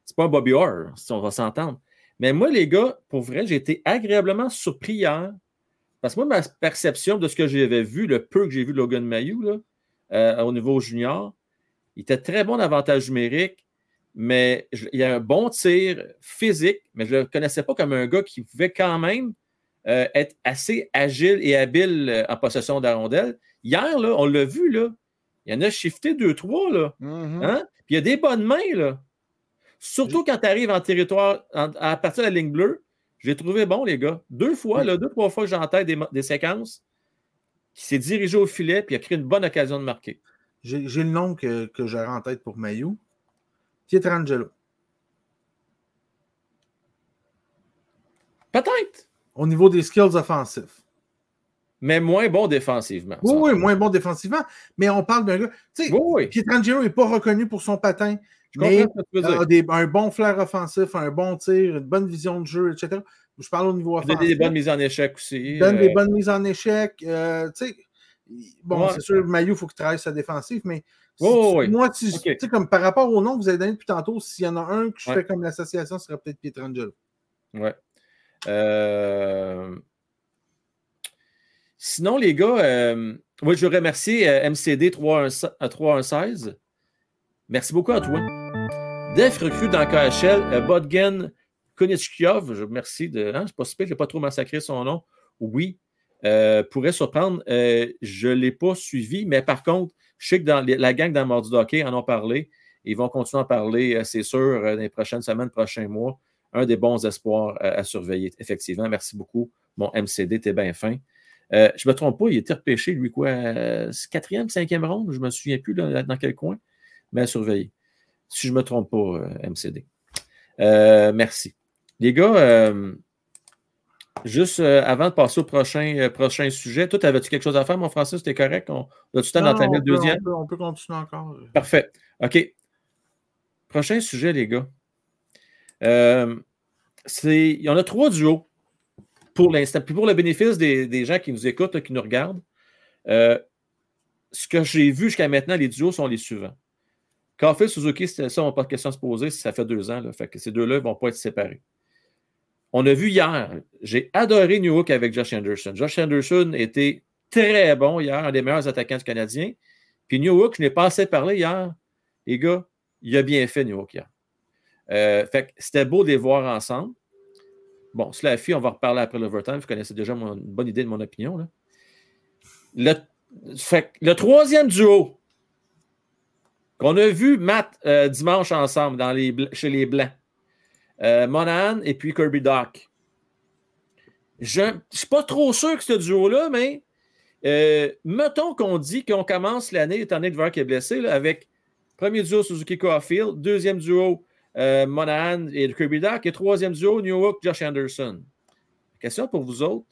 C'est pas un Bobby Orr, si on va s'entendre. Mais moi, les gars, pour vrai, j'ai été agréablement surpris hier. Parce que moi, ma perception de ce que j'avais vu, le peu que j'ai vu de Logan Mayou là, euh, au niveau junior, il était très bon d'avantage numérique, mais je- il a un bon tir physique, mais je ne le connaissais pas comme un gars qui pouvait quand même euh, être assez agile et habile euh, en possession de la rondelle. Hier, là, on l'a vu, là, il y en a shifté deux, trois, là. Mhm. Hein? Puis il y a des bonnes mains, là. Surtout quand tu arrives en territoire, en- à partir de la ligne bleue. J'ai trouvé bon, les gars. Deux fois, là, deux, trois fois que tête des, des séquences, qui s'est dirigé au filet puis a créé une bonne occasion de marquer. J'ai le nom que, que j'aurais en tête pour Mayu. Pietrangelo. Peut-être, Au niveau des skills offensifs. mais moins bon défensivement. Oui, oui, moins bon défensivement. Mais on parle d'un gars. Tu sais, Oui, oui. Pietrangelo n'est pas reconnu pour son patin. Je mais ce que tu des- un bon flair offensif, un bon tir, une bonne vision de jeu, etc. Je parle au niveau Il donne offensif. des bonnes mises en échec aussi. Il donne euh, des bonnes mises en échec. euh, tu sais, bon, Ouais. c'est sûr, Mayu, il faut qu'il travaille sa défensive, mais si tu- moi, si, tu sais, comme par rapport au nom que vous avez donné depuis tantôt, s'il y en a un que je Ouais. fais comme l'association, ce serait peut-être Pietrangelo. Ouais. Euh, Sinon, les gars, euh, moi, je veux remercier euh, MCD 316 euh, 316. Merci beaucoup à toi. Def recrue dans KHL, Bodgen Konechkiov, je merci de. Hein, c'est pas super, je n'ai pas trop massacré son nom. Oui, euh, pourrait surprendre. Euh, je ne l'ai pas suivi, mais par contre, je sais que dans la gang dans Mardi Hockey en ont parlé. Ils vont continuer à en parler, euh, c'est sûr, euh, dans les prochaines semaines, prochains mois. Un des bons espoirs à, à surveiller, effectivement. Merci beaucoup. Mon MCD, t'es bien fin. Euh, je ne me trompe pas, il était repêché, lui, quoi, euh, quatrième, cinquième ronde, je ne me souviens plus dans quel coin, mais à surveiller. Si je ne me trompe pas, euh, MCD. Euh, merci. Les gars, euh, juste euh, avant de passer au prochain, euh, prochain sujet, toi, avais-tu quelque chose à faire, mon Francis? C'était correct? On, as-tu le temps d'entamer le deuxième? On peut, on peut continuer encore. Parfait. OK. Prochain sujet, les gars. Euh, c'est, il y en a trois duos pour l'instant. Puis pour le bénéfice des, des gens qui nous écoutent, là, qui nous regardent, euh, ce que j'ai vu jusqu'à maintenant, les duos sont les suivants. Caulfield, Suzuki, ça, on n'a pas de question à se poser, ça fait deux ans. Là, fait que ces deux-là ne vont pas être séparés. On a vu hier, j'ai adoré New York avec Josh Anderson. Josh Anderson était très bon hier, un des meilleurs attaquants du Canadien. Puis New York, je n'ai pas assez parlé hier. Les gars, il a bien fait New York hier. Euh, fait que c'était beau de les voir ensemble. Bon, cela fait, on va reparler après l'overtime. Vous connaissez déjà une bonne idée de mon opinion. Le, troisième duo qu'on a vu Matt euh, dimanche ensemble chez les Blancs, euh, Monahan et puis Kirby Doc. Je ne suis pas trop sûr que ce duo-là, mais euh, mettons qu'on dit qu'on commence l'année, étant donné que Verk est blessé, avec premier duo Suzuki Caulfield, deuxième duo euh, Monahan et Kirby Dark. Et troisième duo, New York, Josh Anderson. Question pour vous autres.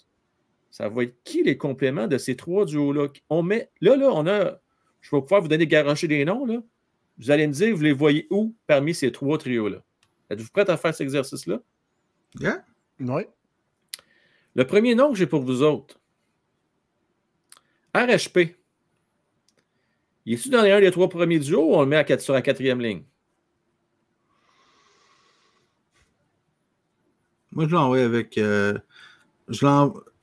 Ça va être qui les compléments de ces trois duos-là? On met, là, là, on a. Je vais pouvoir vous donner garocher des noms. Là. Vous allez me dire, vous les voyez où parmi ces trois trios-là? Êtes-vous prêts à faire cet exercice-là? Yeah. Oui. Le premier nom que j'ai pour vous autres, RHP. Il est-tu dans un des trois premiers duos ou on le met à quatre- sur la quatrième ligne? Moi, je l'envoie avec. euh, je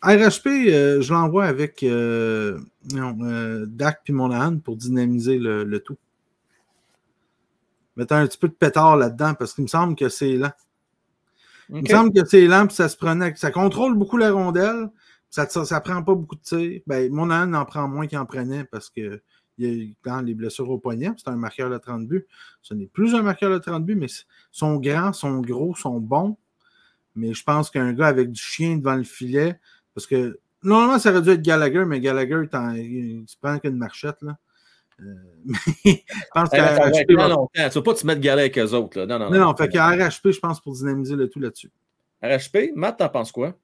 RHP, euh, je l'envoie avec euh, non, euh, Dak puis Monahan pour dynamiser le, le tout. Mettre un petit peu de pétard là-dedans parce qu'il me semble que c'est lent. Il me semble que c'est lent puis ça se prenait. Ça contrôle beaucoup la rondelle. Ça, ça, ça prend pas beaucoup de tirs. Ben, Monahan en prend moins qu'il en prenait parce que il y a quand les blessures au poignet, c'est un marqueur de 30 buts. Ce n'est plus un marqueur de 30 buts, mais ils sont grands, sont gros, sont bons. Mais je pense qu'un gars avec du chien devant le filet, parce que normalement, ça aurait dû être Gallagher, mais Gallagher, il, il se prend qu'une marchette. Là. Euh, mais je pense va être qu'RHP là va- longtemps. Tu ne vas pas te mettre galère avec eux autres. Là. Non, non, Non, non, fait qu'RHP, je pense, pour dynamiser le tout là-dessus. RHP, Matt, t'en penses quoi?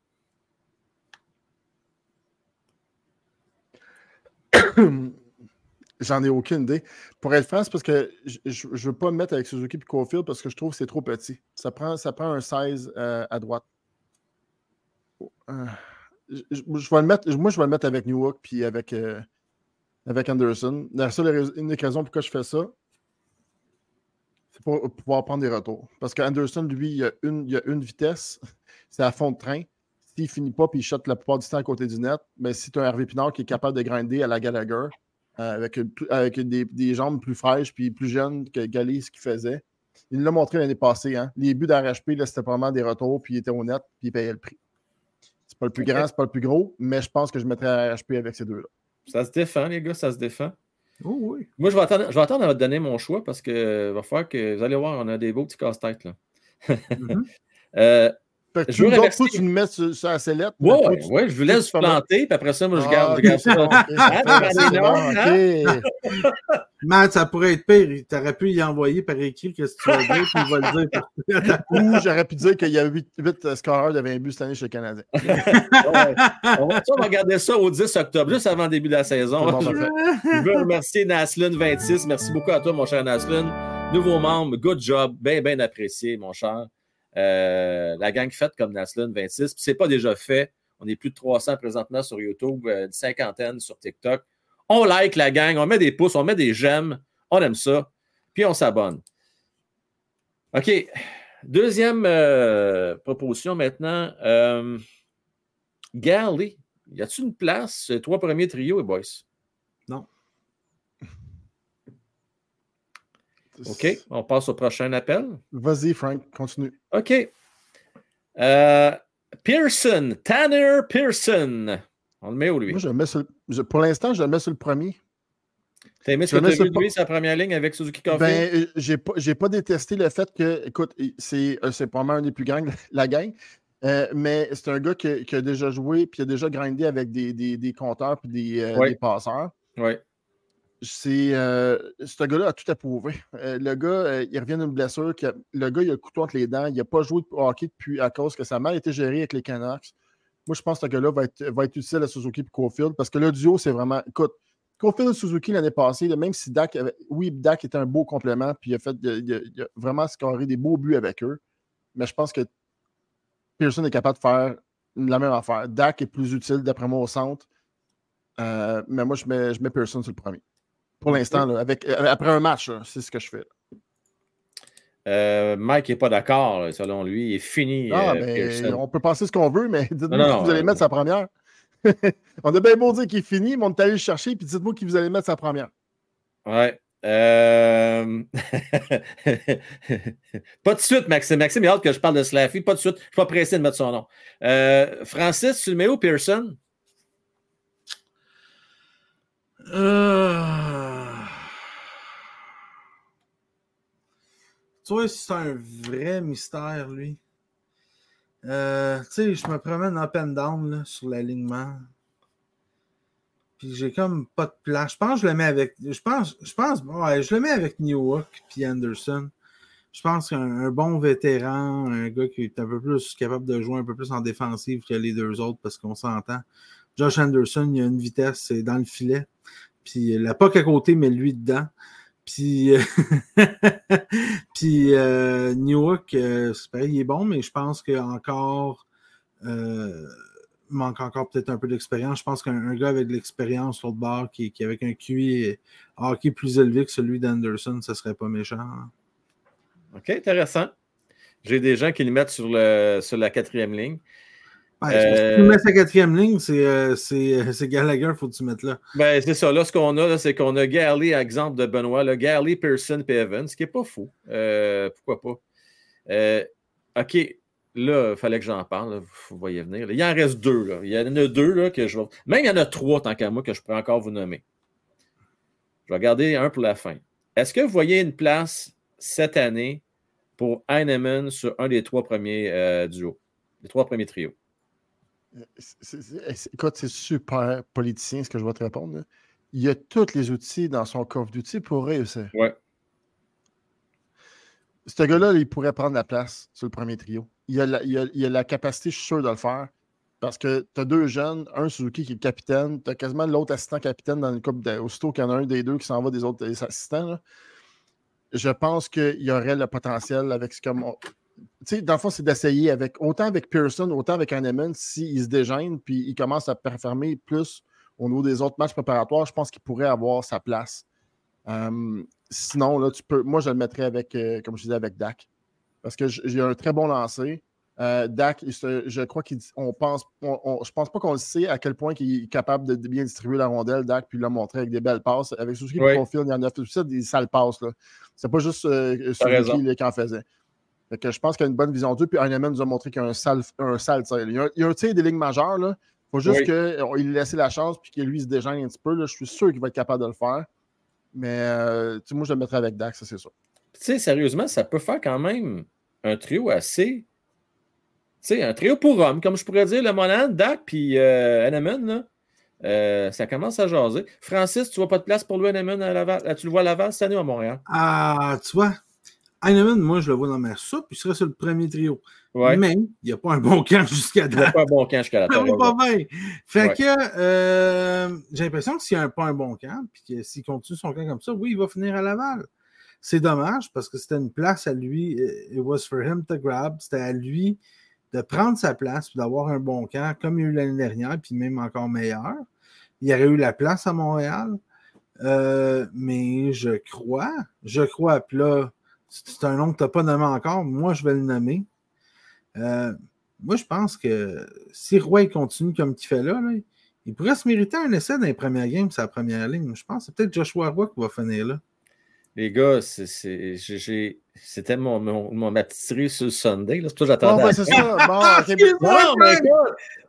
J'en ai aucune idée. Pour être franc, c'est parce que je ne veux pas me mettre avec Suzuki et Cofield parce que je trouve que c'est trop petit. Ça prend, ça prend un 16 euh, à droite. Euh, je, je- je vais le mettre, moi, je vais le mettre avec Newark puis avec, euh, avec Anderson. La seule rais- unique raison pourquoi je fais ça, c'est pour pouvoir prendre des retours. Parce qu'Anderson, lui, il a, une, il a une vitesse, c'est à fond de train. S'il finit pas puis il shot la plupart du temps à côté du net, mais si tu as un Hervé Pinard qui est capable de grinder à la Gallagher, euh, avec, une- avec des, des jambes plus fraîches puis plus jeunes que Galis ce qu'il faisait. Il nous l'a montré l'année passée. Hein. Les buts d'RHP, c'était vraiment des retours, puis il était honnête, puis il payait le prix. C'est pas le plus Ok. grand, c'est pas le plus gros, mais je pense que je mettrais RHP avec ces deux-là. Ça se défend, les gars, ça se défend. Oh oui. Moi, je vais attendre, je vais attendre à vous donner mon choix parce que va falloir que vous allez voir, on a des beaux petits casse-têtes. là. Mhm. Euh, Fait que Je tu, veux autres, toi, tu nous mets sur, sur la sellette. toi, ouais, tu- ouais, je vous laisse planter, puis après ça, moi, je Ah, garde, je garde ça. Hein, ça pourrait être pire. Tu aurais pu y envoyer par écrit qu'est-ce que tu vas dire, puis il va le dire. Ou j'aurais pu dire qu'il y a 8, scoreurs de 20 buts cette année chez le Canadien. Ouais. On va, ça, on va regarder ça au 10 octobre, juste avant le début de la saison. Bon, je, je veux remercier Naslin26. Merci beaucoup à toi, mon cher Naslin. Nouveau membre, good job, bien, bien apprécié, mon cher. Euh, la gang faite comme Naslin26. Puis c'est pas déjà fait. On est plus de 300 présentement sur YouTube, euh, une cinquantaine sur TikTok. On like la gang, on met des pouces, on met des j'aime. On aime ça. Puis on s'abonne. OK. Deuxième euh, proposition maintenant. Euh, Gally, y a-t-il une place? Trois premiers trios, et boys? OK, on passe au prochain appel. Vas-y, Frank, continue. OK. Euh, Pearson, Tanner Pearson. On le met où, lui? Moi, je le mets sur je- pour l'instant, je le mets sur le premier. T'as aimé ce que tu sur vu le de lui, sa première ligne avec Suzuki Coffee? Ben, euh, j'ai pas, pas détesté le fait que, écoute, c'est, euh, c'est probablement un des plus grands de la gang, euh, mais c'est un gars qui, qui a déjà joué puis qui a déjà grindé avec des, des, des compteurs puis des, euh, Ouais. des passeurs. oui. C'est, euh, ce gars-là a tout approuvé. Euh, le gars, euh, il revient d'une blessure. le gars, il a le couteau entre les dents. Il n'a pas joué de hockey depuis à cause que ça a mal été géré avec les Canucks. Moi, je pense que ce gars-là va être, va être utile à Suzuki et Cofield parce que le duo, c'est vraiment. Écoute, Cofield et Suzuki l'année passée, même si Dak avait. Oui, Dak était un beau complément, puis il a fait il a- il a vraiment scoré des beaux buts avec eux. Mais je pense que Pearson est capable de faire la même affaire. Dak est plus utile, d'après moi, au centre. Euh, mais moi, je mets, je mets Pearson sur le premier. Pour l'instant, là, avec, euh, après un match, là, c'est ce que je fais. Euh, Mike n'est pas d'accord, selon lui. Il est fini. Ah, euh, ben, on peut penser ce qu'on veut, mais dites-nous Non, non, qui vous allez euh, mettre sa première. on a bien beau dire qu'il est fini, mais on est allé le chercher, puis dites-moi qui vous allez mettre sa première. Ouais. Euh... pas de suite, Maxime. Maxime, il a hâte que je parle de Slaffy. Pas de suite. Je ne suis pas pressé de mettre son nom. Euh, Francis, tu le mets où, Pearson? Euh... Tu vois, c'est un vrai mystère, lui. Euh, tu sais, je me promène up and down là, sur l'alignement. Puis j'ai comme pas de place. Je pense que je le mets avec. Je pense, je pense, ouais, je le mets avec puis Anderson. Je pense qu'un bon vétéran, un gars qui est un peu plus capable de jouer un peu plus en défensive que les deux autres, parce qu'on s'entend. Josh Anderson, il a une vitesse, c'est dans le filet. Puis la POC à côté, mais lui dedans. Puis, puis euh, Newark, euh, c'est pareil, il est bon, mais je pense qu'encore euh, manque encore peut-être un peu d'expérience. Je pense qu'un gars avec de l'expérience sur le bord, qui, qui avec un QI hockey plus élevé que celui d'Anderson, ce serait pas méchant. OK, intéressant. J'ai des gens qui le mettent sur la quatrième ligne. Euh, si tu mets sa quatrième ligne, euh, c'est Gallagher, faut que tu mettes là. Ben, c'est ça. Là, ce qu'on a, c'est qu'on a Garley, exemple de Benoît, là, Garley, Pearson et Evans, ce qui n'est pas fou. Euh, pourquoi pas? OK, là, il fallait que j'en parle. Vous voyez venir. Il en reste deux. Là. Il y en a deux là, que je vais. Même il y en a trois, tant qu'à moi, que je pourrais encore vous nommer. Je vais garder un pour la fin. Est-ce que vous voyez une place cette année pour Heinemann sur un des trois premiers duos, les trois premiers trios? Écoute, c'est super politicien ce que je vais te répondre. Il y a tous les outils dans son coffre d'outils pour réussir. Ouais. Ce gars-là, il pourrait prendre la place sur le premier trio. Il a la, il a, la capacité, je suis sûr, de le faire. Parce que tu as deux jeunes, un Suzuki qui est capitaine, tu as quasiment l'autre assistant capitaine dans le couple aussitôt qu'il y en a un des deux qui s'en va des autres assistants. Je pense qu'il y aurait le potentiel avec ce sais, dans le fond, c'est d'essayer avec autant avec Pearson, autant avec Hanneman, s'il se dégêne puis il commence à performer plus au niveau des autres matchs préparatoires, je pense qu'il pourrait avoir sa place. Euh, sinon, là, tu peux. Moi, je le mettrais avec, euh, comme je disais, avec Dak. Parce que j'ai un très bon lancer. Euh, Dak, je crois qu'on pense. je pense pas qu'on le sait à quel point il est capable de, bien distribuer la rondelle, Dak, puis l'a montrer avec des belles passes. Avec Suzuki oui. Profil, il y en a tout ça, des sales passes. C'est pas juste Suzuki qui en faisait je pense qu'il a une bonne vision d'eux. Puis Heinemann nous a montré qu'il y a un sale, un sale tir. Il y a un, il y a un tir des lignes majeures. Il faut juste qu'il lui laisse la chance puis qu'il lui se dégêne un petit peu. Là. Je suis sûr qu'il va être capable de le faire. Mais euh, moi, je le mettrais avec Dax, ça c'est sûr. Tu sais, sérieusement, ça peut faire quand même un trio assez. Tu sais, un trio pour homme, comme je pourrais dire, le Monan, Dak puis euh, Heinemann, euh, ça commence à jaser. Francis, tu vois pas de place pour lui, Heinemann, à Laval? Tu le vois à Laval cette année à Montréal? Ah, tu vois, Heinemann, moi, je le vois dans ma soupe, il serait sur le premier trio. Mais il n'y a pas un bon camp jusqu'à date. Il n'y a pas un bon camp jusqu'à la Ça pas bien. Fait que euh, j'ai l'impression que s'il n'y a pas un bon camp, puis s'il continue son camp comme ça, oui, il va finir à Laval. C'est dommage parce que c'était une place à lui. It was for him to grab. C'était à lui de prendre sa place et d'avoir un bon camp comme il y a eu l'année dernière, puis même encore meilleur. Il aurait eu la place à Montréal. Euh, mais je crois, je crois, puis là, c'est un nom que tu n'as pas nommé encore. Moi, je vais le nommer. Euh, moi, je pense que si Roy continue comme il fait là, il pourrait se mériter un essai dans les premières games, sa première ligne. Je pense que c'est peut-être Joshua Roy qui va finir là. Les gars, c'était mon, mon, mon, ma petite sur le Sunday. C'est pour ça que j'attendais. Ben, c'est ça. Bon, non,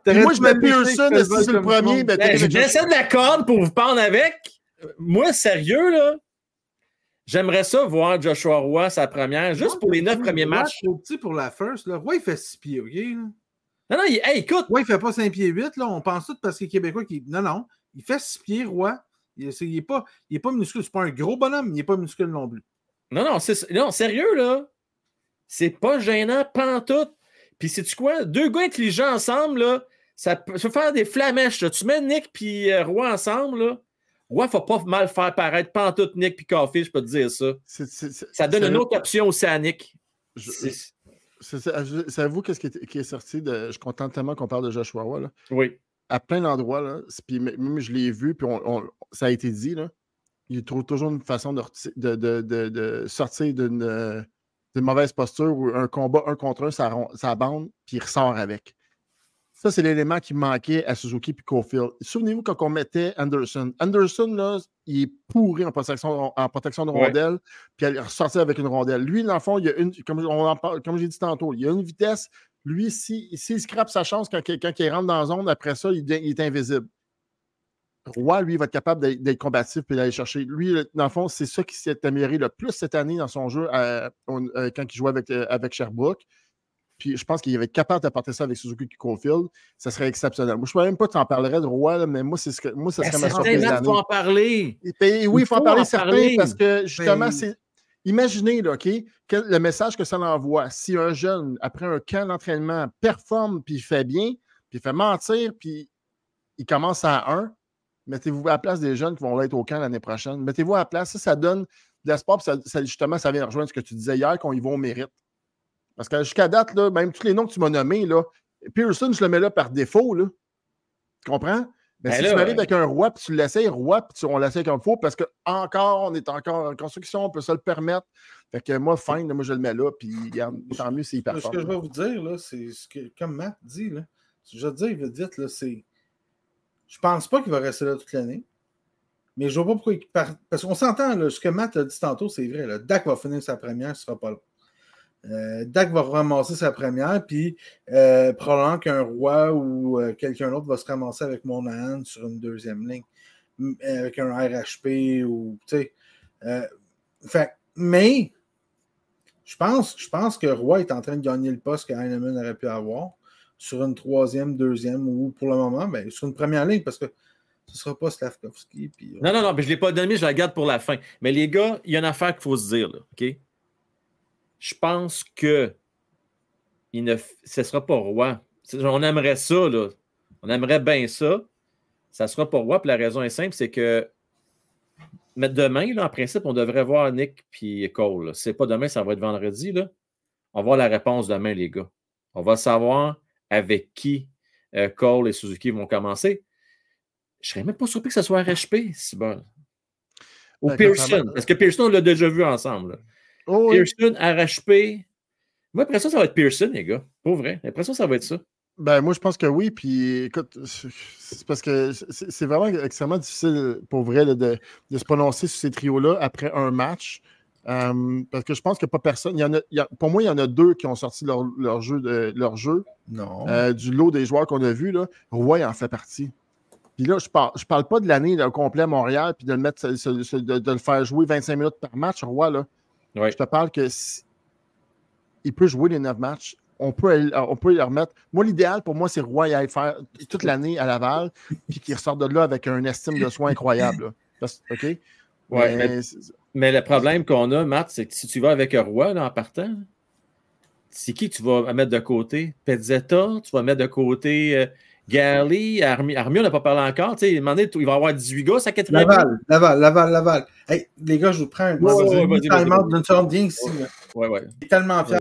mais moi, je mets Pearson sur le premier. Ben, J'essaie de la corde pour vous parler avec. Moi, sérieux, là, J'aimerais ça voir Joshua Roy sa première, juste pour les neuf premiers matchs. trop petit pour la first. Là. Roy, il fait 6 pieds, OK? Non, non, il, écoute. Roy, il fait pas 5 pieds 8. Là. On pense tout parce qu'il est québécois. Qui... Non, non. Il fait 6 pieds, Roy. Il n'est pas, il est pas minuscule. C'est pas un gros bonhomme, mais il n'est pas minuscule non plus. Non, non, non sérieux, là. C'est pas gênant, pantoute. Puis, sais-tu quoi? Deux gars intelligents ensemble, là, ça peut faire des flamèches. Là. Tu mets Nick et euh, Roy ensemble, là. Ouais, faut pas mal faire paraître pantoute Nick puis Coffee, je peux te dire ça. ça donne une autre option océanique. Savez-vous qu'est-ce qui, qui, est sorti de. Je suis content tellement qu'on parle de Joshua Là. Oui. À plein d'endroits, là, puis même je l'ai vu, puis on, ça a été dit, là, il trouve toujours une façon de, de, de, de sortir d'une mauvaise posture ou un combat un contre un, ça, ça bande, puis il ressort avec. Ça, c'est l'élément qui manquait à Suzuki et Cofield. Souvenez-vous quand on mettait Anderson. Anderson, là, il est pourri en protection, en protection de rondelle, puis il ressortir avec une rondelle. Lui, dans le fond, il a une, comme, comme j'ai dit tantôt, il a une vitesse. Lui, s'il si, scrape sa chance quand, quand, il rentre dans la zone, après ça, il, est invisible. Roy, lui, va être capable d'être combatif et d'aller chercher. Lui, dans le fond, c'est ça qui s'est amélioré le plus cette année dans son jeu euh, quand il jouait avec, euh, avec Sherbrooke. Puis je pense qu'il va être capable d'apporter ça avec Suzuki Cofield. Ça serait exceptionnel. Moi, je ne sais même pas que tu en parlerais de Roy, mais moi, c'est ce que, moi, ça serait ma surprise. Il faut en parler. oui, il faut, en parler certains parce que justement, c'est Imaginez, là, OK, le message que ça l'envoie. Si un jeune, après un camp d'entraînement, performe, puis il fait bien, puis il fait mentir, puis il commence à 1, mettez-vous à la place des jeunes qui vont être au camp l'année prochaine. Mettez-vous à la place. Ça, ça donne de l'espoir, puis ça, justement, ça vient rejoindre ce que tu disais hier, qu'on y va au mérite. Parce que jusqu'à date, là, même tous les noms que tu m'as nommés, là, Pearson, je le mets là par défaut. Là. Tu comprends? Mais ben si tu m'arrives avec un roi, puis tu l'essayes roi, puis on l'essaye comme il faut, parce qu'encore, on est encore en construction, on peut se le permettre. Fait que moi, fine, moi, je le mets là, puis tant mieux, c'est hyper Ce que je vais vous dire, là, c'est ce que, comme Matt dit, là, je vais te dire vite, vite, là, c'est. Je pense pas qu'il va rester là toute l'année. Mais je vois pas pourquoi il Parce qu'on s'entend, ce que Matt a dit tantôt, c'est vrai. Là, Dak va finir sa première, ce sera pas là. Euh, Dak va ramasser sa première, puis euh, probablement qu'un roi ou euh, quelqu'un d'autre va se ramasser avec mon âne sur une deuxième ligne, avec un RHP ou tu sais. mais je pense, je pense que Roy est en train de gagner le poste que Heinemann aurait pu avoir sur une troisième, deuxième ou pour le moment, ben, sur une première ligne parce que ce ne sera pas Slavkovski. non, non, non, mais je ne l'ai pas donné, je la garde pour la fin. Mais les gars, il y a une affaire qu'il faut se dire, là, OK? Je pense que il ne, ce ne sera pas roi. On aimerait ça, là. On aimerait bien ça. Ça ne sera pas roi. Puis la raison est simple, c'est que mais demain, là, en principe, on devrait voir Nick et Cole. Ce n'est pas demain, ça va être vendredi. Là. On va voir la réponse demain, les gars. On va savoir avec qui euh, Cole et Suzuki vont commencer. Je ne serais même pas surpris que ce soit RHP, si bon. Ou ben, Pearson. Parce que Pearson, on l'a déjà vu ensemble. Oh, Pearson, RHP. Moi, l'impression ça va être Pearson, les gars. Pour vrai. L'impression ça va être ça. Ben, moi, je pense que oui. Puis, écoute, c'est parce que c'est vraiment extrêmement difficile pour vrai de, de, se prononcer sur ces trios-là après un match. Euh, parce que je pense a pas personne. Il y en a, pour moi, il y en a deux qui ont sorti leur, leur jeu. De, leur jeu non. Euh, du lot des joueurs qu'on a vus. Là. Roy en fait partie. Puis là, je ne parle, je parle pas de l'année au complet à Montréal, puis de le, mettre, de, de, le faire jouer 25 minutes par match, Roy. Là. Je te parle que il peut jouer les neuf matchs. On peut, on peut le remettre. Moi, l'idéal pour moi, c'est Roy aille faire toute l'année à Laval, puis qu'il ressorte de là avec un estime de soins incroyable. OK? Ouais, mais, le problème qu'on a, Matt, c'est que si tu vas avec un Roy en partant, c'est qui tu vas mettre de côté? Pezzetta, tu vas mettre de côté. Euh, Gally, Armia, on n'a pas parlé encore. Tu sais, il va y avoir 18 gars, ça quatrième. Laval, Laval, Laval, Laval. Hey, les gars, je vous prends un ouais, time bien ici. Ouais, ouais. Il est tellement fier.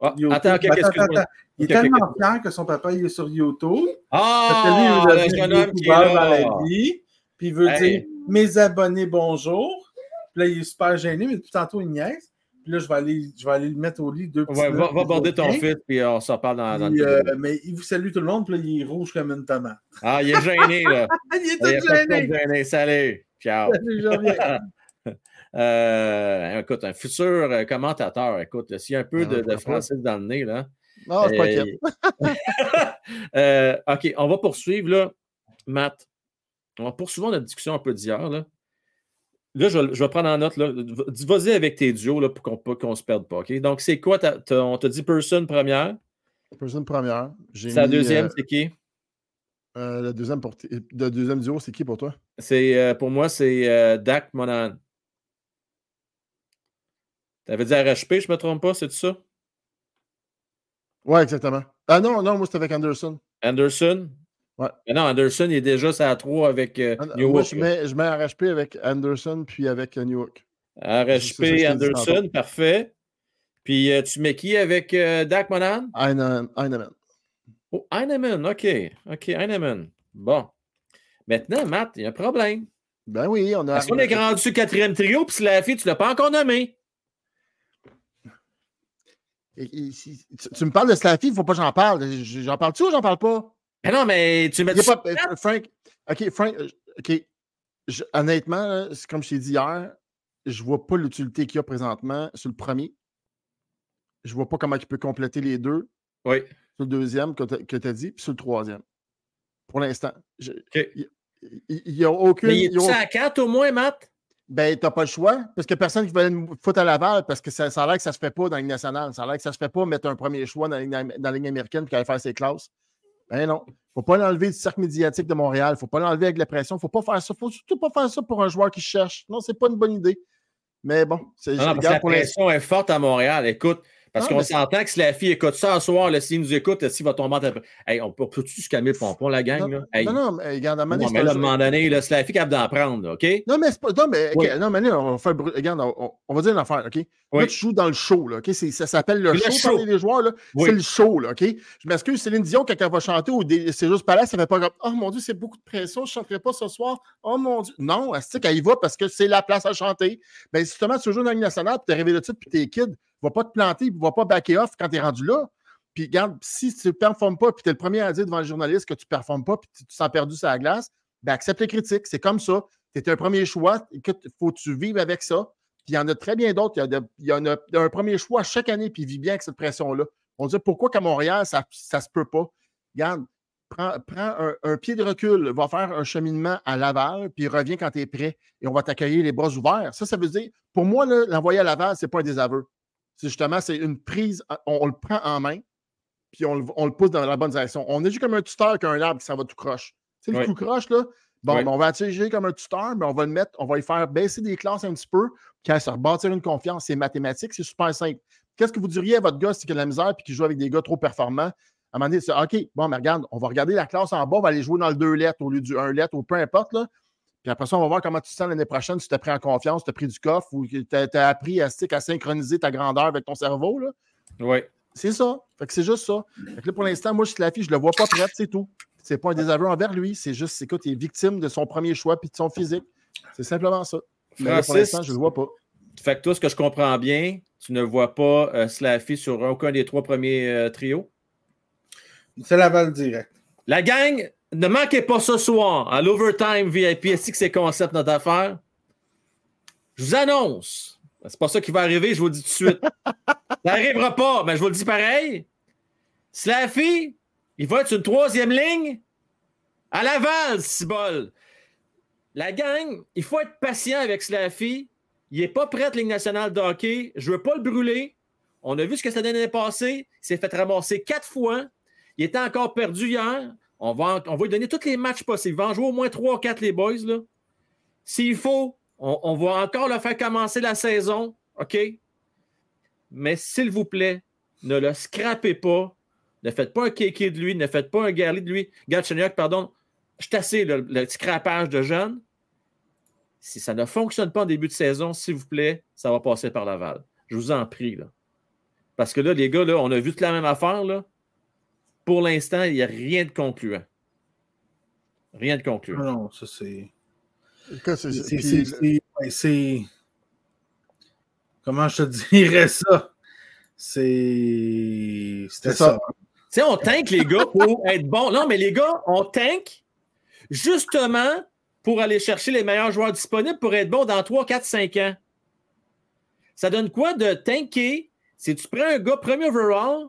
Ah, attends, okay, attends, attends, attends. Il est tellement fier que son papa il est sur YouTube. Ah, lui, il veut dire qui est là. dans la vie. Puis il veut dire mes abonnés, bonjour. Puis là, il est super gêné, mais depuis tantôt, il niaise là, je vais aller, je vais aller le mettre au lit. Deux ouais, va, va border ton fit, puis on s'en parle dans, dans euh, Mais il vous salue tout le monde, puis là, il est rouge comme une tomate. Ah, il est gêné, là. il est tout gêné. gêné. Salut. Ciao. Salut, je euh, écoute, un futur euh, commentateur, écoute, s'il y a un peu de, de français dans le nez, là. Non, c'est pas euh, OK, on va poursuivre, là. Matt, on va poursuivre notre discussion un peu d'hier, là. Là, je, vais prendre en note. Vas-y avec tes duos là, pour qu'on ne se perde pas. Donc, c'est quoi? on t'a dit Person première? Person première. Sa deuxième, euh, c'est qui? Euh, le, deuxième pour le deuxième duo, c'est qui pour toi? C'est euh, Pour moi, c'est Dak Monan. Tu avais dit RHP, je ne me trompe pas, c'est ça? Oui, exactement. Ah non, non, moi, c'était avec Anderson. Anderson? Ouais. Mais non, Anderson il est déjà à 3 avec euh, New Moi, je mets, je mets RHP avec Anderson puis avec euh, New York. RHP, Anderson, parfait. Puis euh, tu mets qui avec Dak Monan? Heinemann. Oh, Heinemann, OK. OK, Heinemann. Bon. Maintenant, Matt, il y a un problème. Ben oui, on a. Parce qu'on est rendu quatrième trio, puis la fille, tu ne l'as pas encore nommé. tu, me parles de Slaffy, il ne faut pas que j'en parle. J'en parle-tu ou j'en parle pas? Mais non, mais tu mets pas, euh, Frank, OK, Frank, euh, OK. honnêtement, comme je t'ai dit hier, je ne vois pas l'utilité qu'il y a présentement sur le premier. Je ne vois pas comment il peut compléter les deux. Oui. Sur le deuxième que tu as dit, puis sur le troisième. Pour l'instant. Il n'y a aucune. Mais il est à 4 au moins, Matt? Ben, tu n'as pas le choix, parce que personne qui veut me foutre à Laval, parce que ça, ça a l'air que ça ne se fait pas dans la Ligue nationale. Ça a l'air que ça ne se fait pas mettre un premier choix dans la, dans la Ligue américaine puis aller faire ses classes. Ben non. Il ne faut pas l'enlever du cercle médiatique de Montréal. Il ne faut pas l'enlever avec la pression. Il ne faut pas faire ça. Il ne faut surtout pas faire ça pour un joueur qui cherche. Non, ce n'est pas une bonne idée. Mais bon, c'est non, parce que la pression est forte à Montréal. Écoute, parce qu'on s'entend que si la fille écoute ça ce soir, s'il nous écoute, s'il va tomber en hey, on peut-tu se calmer le pompon, la gang? Non, là? non, non, mais regarde, à un moment donné. à un moment donné, c'est la fille qui a d'en prendre, OK? Non, mais c'est pas. Non, mais, non, mais là, on, fait, regarde, on, on, va dire une affaire, OK? Là, tu joues dans le show, là, OK? Ça s'appelle le, show, les joueurs, là. C'est le show, là, OK? Je m'excuse, Céline Dion, quand elle va chanter ou c'est juste pas là, ça fait pas comme Oh mon Dieu, c'est beaucoup de pression, je ne chanterai pas ce soir. Oh mon Dieu. Non, c'est qu'elle y va parce que c'est la place à chanter? Mais ben, justement, tu joues dans la nationale, puis tu es arrivé de suite, puis t'es kid ne va pas te planter, il ne va pas backer off quand tu es rendu là. Puis regarde, si tu ne performes pas, puis tu es le premier à dire devant le journaliste que tu ne performes pas, puis tu te sens perdu sur la glace, ben accepte les critiques. C'est comme ça. Tu es un premier choix. Écoute, faut que tu vives avec ça. Puis il y en a très bien d'autres. Il y, en a, un premier choix chaque année, puis il vit bien avec cette pression-là. On dit pourquoi qu'à Montréal, ça ne se peut pas? Regarde, prends, un, pied de recul, va faire un cheminement à Laval, puis reviens quand tu es prêt et on va t'accueillir les bras ouverts. Ça, ça veut dire, pour moi, l'envoyer à Laval, ce n'est pas un désaveu. C'est justement, c'est une prise, on, le prend en main, puis on, le pousse dans la bonne direction. On est juste comme un tuteur qu'un arbre qui s'en va tout croche. Tu sais, le tout croche, là, bon, ben, on va attirer comme un tuteur, mais on va le mettre, on va lui faire baisser des classes un petit peu, puis se rebâtir une confiance. C'est mathématique, c'est super simple. Qu'est-ce que vous diriez à votre gars si il a de la misère et qu'il joue avec des gars trop performants? À un moment donné, c'est OK, bon, mais regarde, on va regarder la classe en bas, on va aller jouer dans le 2 lettres au lieu du 1 lettre ou peu importe. Là. Puis après ça, on va voir comment tu te sens l'année prochaine, si tu t'es pris en confiance, tu as pris du coffre ou tu as, appris à, à synchroniser ta grandeur avec ton cerveau. Là. Oui. C'est ça. Fait que c'est juste ça. Fait que là, pour l'instant, moi, je suis la fille, je le vois pas prête, c'est tout. C'est pas un désaveu envers lui. C'est juste, écoute, il est victime de son premier choix puis de son physique. C'est simplement ça. Mais là, pour l'instant, je le vois pas. Fait que toi, ce que je comprends bien, tu ne vois pas euh, Slaffy sur aucun des trois premiers euh, trios? C'est la balle directe. La gang, ne manquez pas ce soir à l'Overtime VIP. Est-ce que c'est concept notre affaire? Je vous annonce. C'est pas ça qui va arriver, je vous le dis tout de suite. ça n'arrivera pas, mais je vous le dis pareil. Slaffy, il va être une troisième ligne à Laval, bol. La gang, il faut être patient avec Slaffy. Il n'est pas prêt, Ligue nationale de hockey. Je ne veux pas le brûler. On a vu ce que ça donnait passé. Il s'est fait ramasser quatre fois. Il était encore perdu hier. On va, lui donner tous les matchs possibles. Il va en jouer au moins 3 ou 4, les boys. S'il faut, on, va encore le faire commencer la saison. OK? Mais s'il vous plaît, ne le scrapez pas. Ne faites pas un kéké de lui. Ne faites pas un garli de lui. Gatchenyuk, pardon. Je assez le, le scrapage de jeunes. Si ça ne fonctionne pas en début de saison, s'il vous plaît, ça va passer par Laval. Je vous en prie. Parce que là, les gars, on a vu toute la même affaire. Là. Pour l'instant, il n'y a rien de concluant. Rien de concluant. Non, ça c'est. C'est. Comment je te dirais ça? C'est. C'était ça. Tu sais, on tank les gars pour être bons. Non, mais les gars, on tank justement pour aller chercher les meilleurs joueurs disponibles pour être bons dans 3, 4, 5 ans. Ça donne quoi de tanker si tu prends un gars premier overall,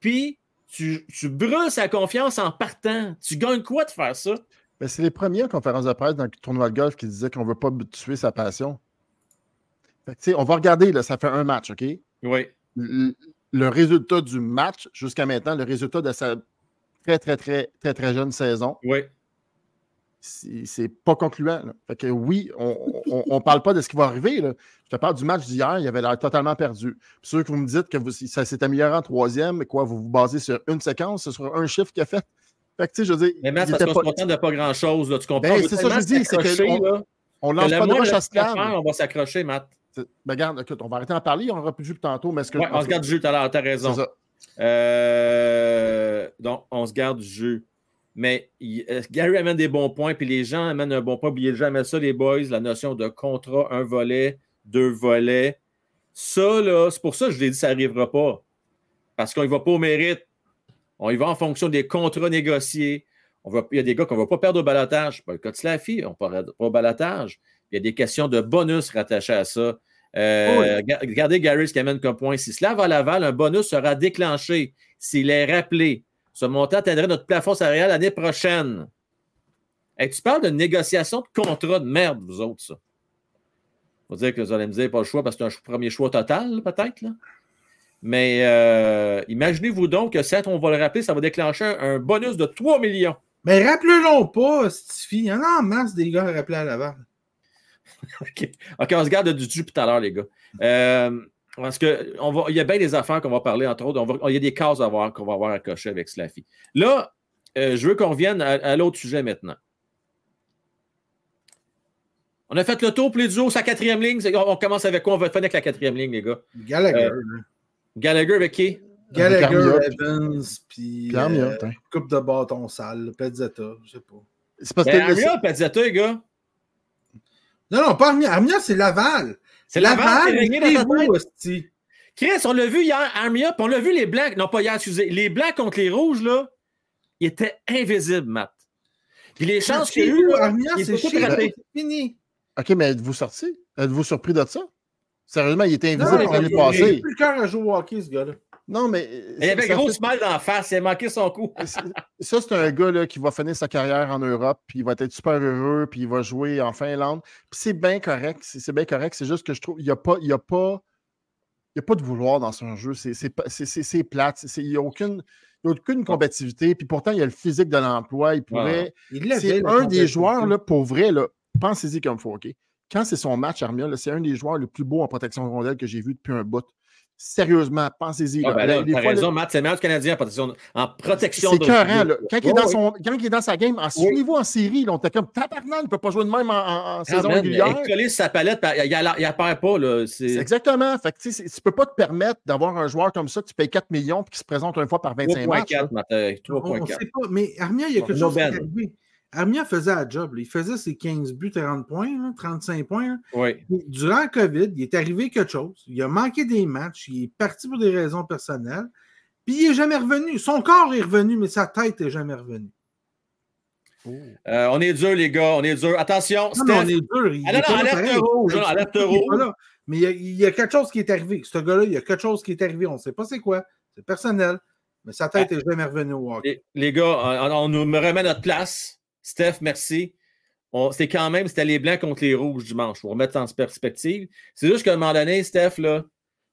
puis tu, brûles sa confiance en partant. Tu gagnes quoi de faire ça? Ben, c'est les premiers en conférence de presse dans le tournoi de golf qui disaient qu'on ne veut pas tuer sa passion. on va regarder, là, ça fait un match, OK? Oui. Le, résultat du match jusqu'à maintenant, le résultat de sa très, très, très, très, très jeune saison. Oui c'est pas concluant. Fait que oui, on ne parle pas de ce qui va arriver. Je te parle du match d'hier, il avait l'air totalement perdu. Puis sûr que vous me dites que ça s'est amélioré en troisième, mais quoi, vous vous basez sur une séquence, sur un chiffre qu'il a fait. Fait que tu sais, je veux dire. Mais parce qu'on se contente de pas grand-chose, tu comprends? Ben, c'est ça que je dis, c'est qu'on on lance pas de roche à. On va s'accrocher, Matt. Ben, regarde, écoute, on va arrêter d'en parler, on aura plus de jus tantôt. Mais que, ouais, on se garde du jus tout à l'heure, t'as raison. Euh, donc, on se garde du jus. Mais euh, Gary amène des bons points, puis les gens amènent un bon point. N'oubliez jamais ça, les boys, la notion de contrat, un volet, deux volets. Ça, là, c'est pour ça que je l'ai dit, ça n'arrivera pas. Parce qu'on ne va pas au mérite. On y va en fonction des contrats négociés. On va, il y a des gars qu'on ne va pas perdre au balotage. Pas le cas de Slaffy, on ne pas au balotage. Il y a des questions de bonus rattachées à ça. Euh, regardez Gary ce qui amène comme point. Si cela va à Laval, un bonus sera déclenché s'il est rappelé. Ce montant atteindrait notre plafond salarial l'année prochaine. tu parles de négociation de contrat de merde, vous autres, ça. Vous dire que vous allez me dire pas le choix parce que c'est un premier choix total, peut-être. Mais euh, imaginez-vous donc que, certes, on va le rappeler, ça va déclencher un, bonus de 3 millions. Mais rappelez-le pas, Stifi. Il y en a en masse des gars à rappeler à Laval. OK. OK, on se garde du jus tout à l'heure, les gars. Euh, parce qu'il y a bien des affaires qu'on va parler, entre autres. il y a des cases à voir qu'on va avoir à cocher avec Slaffy. Là, euh, je veux qu'on revienne à, l'autre sujet maintenant. On a fait le tour pour les duos, sa quatrième ligne. On commence avec quoi? On va finir avec la quatrième ligne, les gars. Gallagher. Euh, Gallagher avec qui? Gallagher, Evans, puis euh, coupe de bâton sale, Pezzetta, je sais pas. C'est parce ben, que Armia, Pezzetta, les gars. Non, non, pas Armia. Armia, c'est Laval. C'est Laval, c'est Chris, on l'a vu hier, Armia, on l'a vu les blancs, non pas hier, excusez, les blancs contre les rouges, là, ils étaient invisibles, Matt. Puis les chances qu'il y a eu, Armia, c'est fini. OK, mais êtes-vous sorti? Êtes-vous surpris de ça? Sérieusement, il était invisible l'année passée. Il n'a plus le cœur à jouer au hockey, ce gars-là. Non, mais. Il avait gros fait... mal la face, il a manqué son coup. ça, c'est un gars là, qui va finir sa carrière en Europe, puis il va être super heureux, puis il va jouer en Finlande. Puis c'est bien correct, c'est bien correct. C'est juste que je trouve qu'il n'y a pas. Il y a pas il n'y a pas de vouloir dans son jeu. C'est plate. Il n'y a aucune, aucune combativité. Puis pourtant, il y a le physique de l'emploi. Il pourrait. c'est un des joueurs, là, pour vrai, pensez-y comme il faut, OK? Quand c'est son match, Armia, c'est un des joueurs les plus beaux en protection de rondelle que j'ai vu depuis un bout. Sérieusement, pensez-y. Ah, ben t'as raison, Matt, c'est le meilleur Canadien en protection, en protection C'est carré. Quand, il est dans son, quand il est dans sa game, en souvenez-vous en série, là, on était comme tabarnak, il ne peut pas jouer de même en, en saison régulière. Il collé sa palette, il n'apparaît pas. Là, exactement. Fait que, tu ne peux pas te permettre d'avoir un joueur comme ça, tu payes 4 millions et qui se présente une fois par 25 matchs. 3.4, Mais Armia, il y a quelque chose qui est arrivé. Armia faisait la job. Il faisait ses 15 buts, 30 points, 35 points. Durant le COVID, il est arrivé quelque chose. Il a manqué des matchs. Il est parti pour des raisons personnelles. Puis il n'est jamais revenu. Son corps est revenu, mais sa tête n'est jamais revenue. Euh, on est dur, les gars. On est dur. Attention. Non, on est dur. Il ah, alerte rouge. alerte rouge. Mais il y, a, quelque chose qui est arrivé. Ce gars-là, il y a quelque chose qui est arrivé. On ne sait pas c'est quoi. C'est personnel. Mais sa tête n'est jamais revenue au hockey. Les, gars, on, on, nous remet notre place. Steph, merci. C'était quand même, c'était les blancs contre les rouges dimanche, pour remettre en perspective. C'est juste qu'à un moment donné, Steph,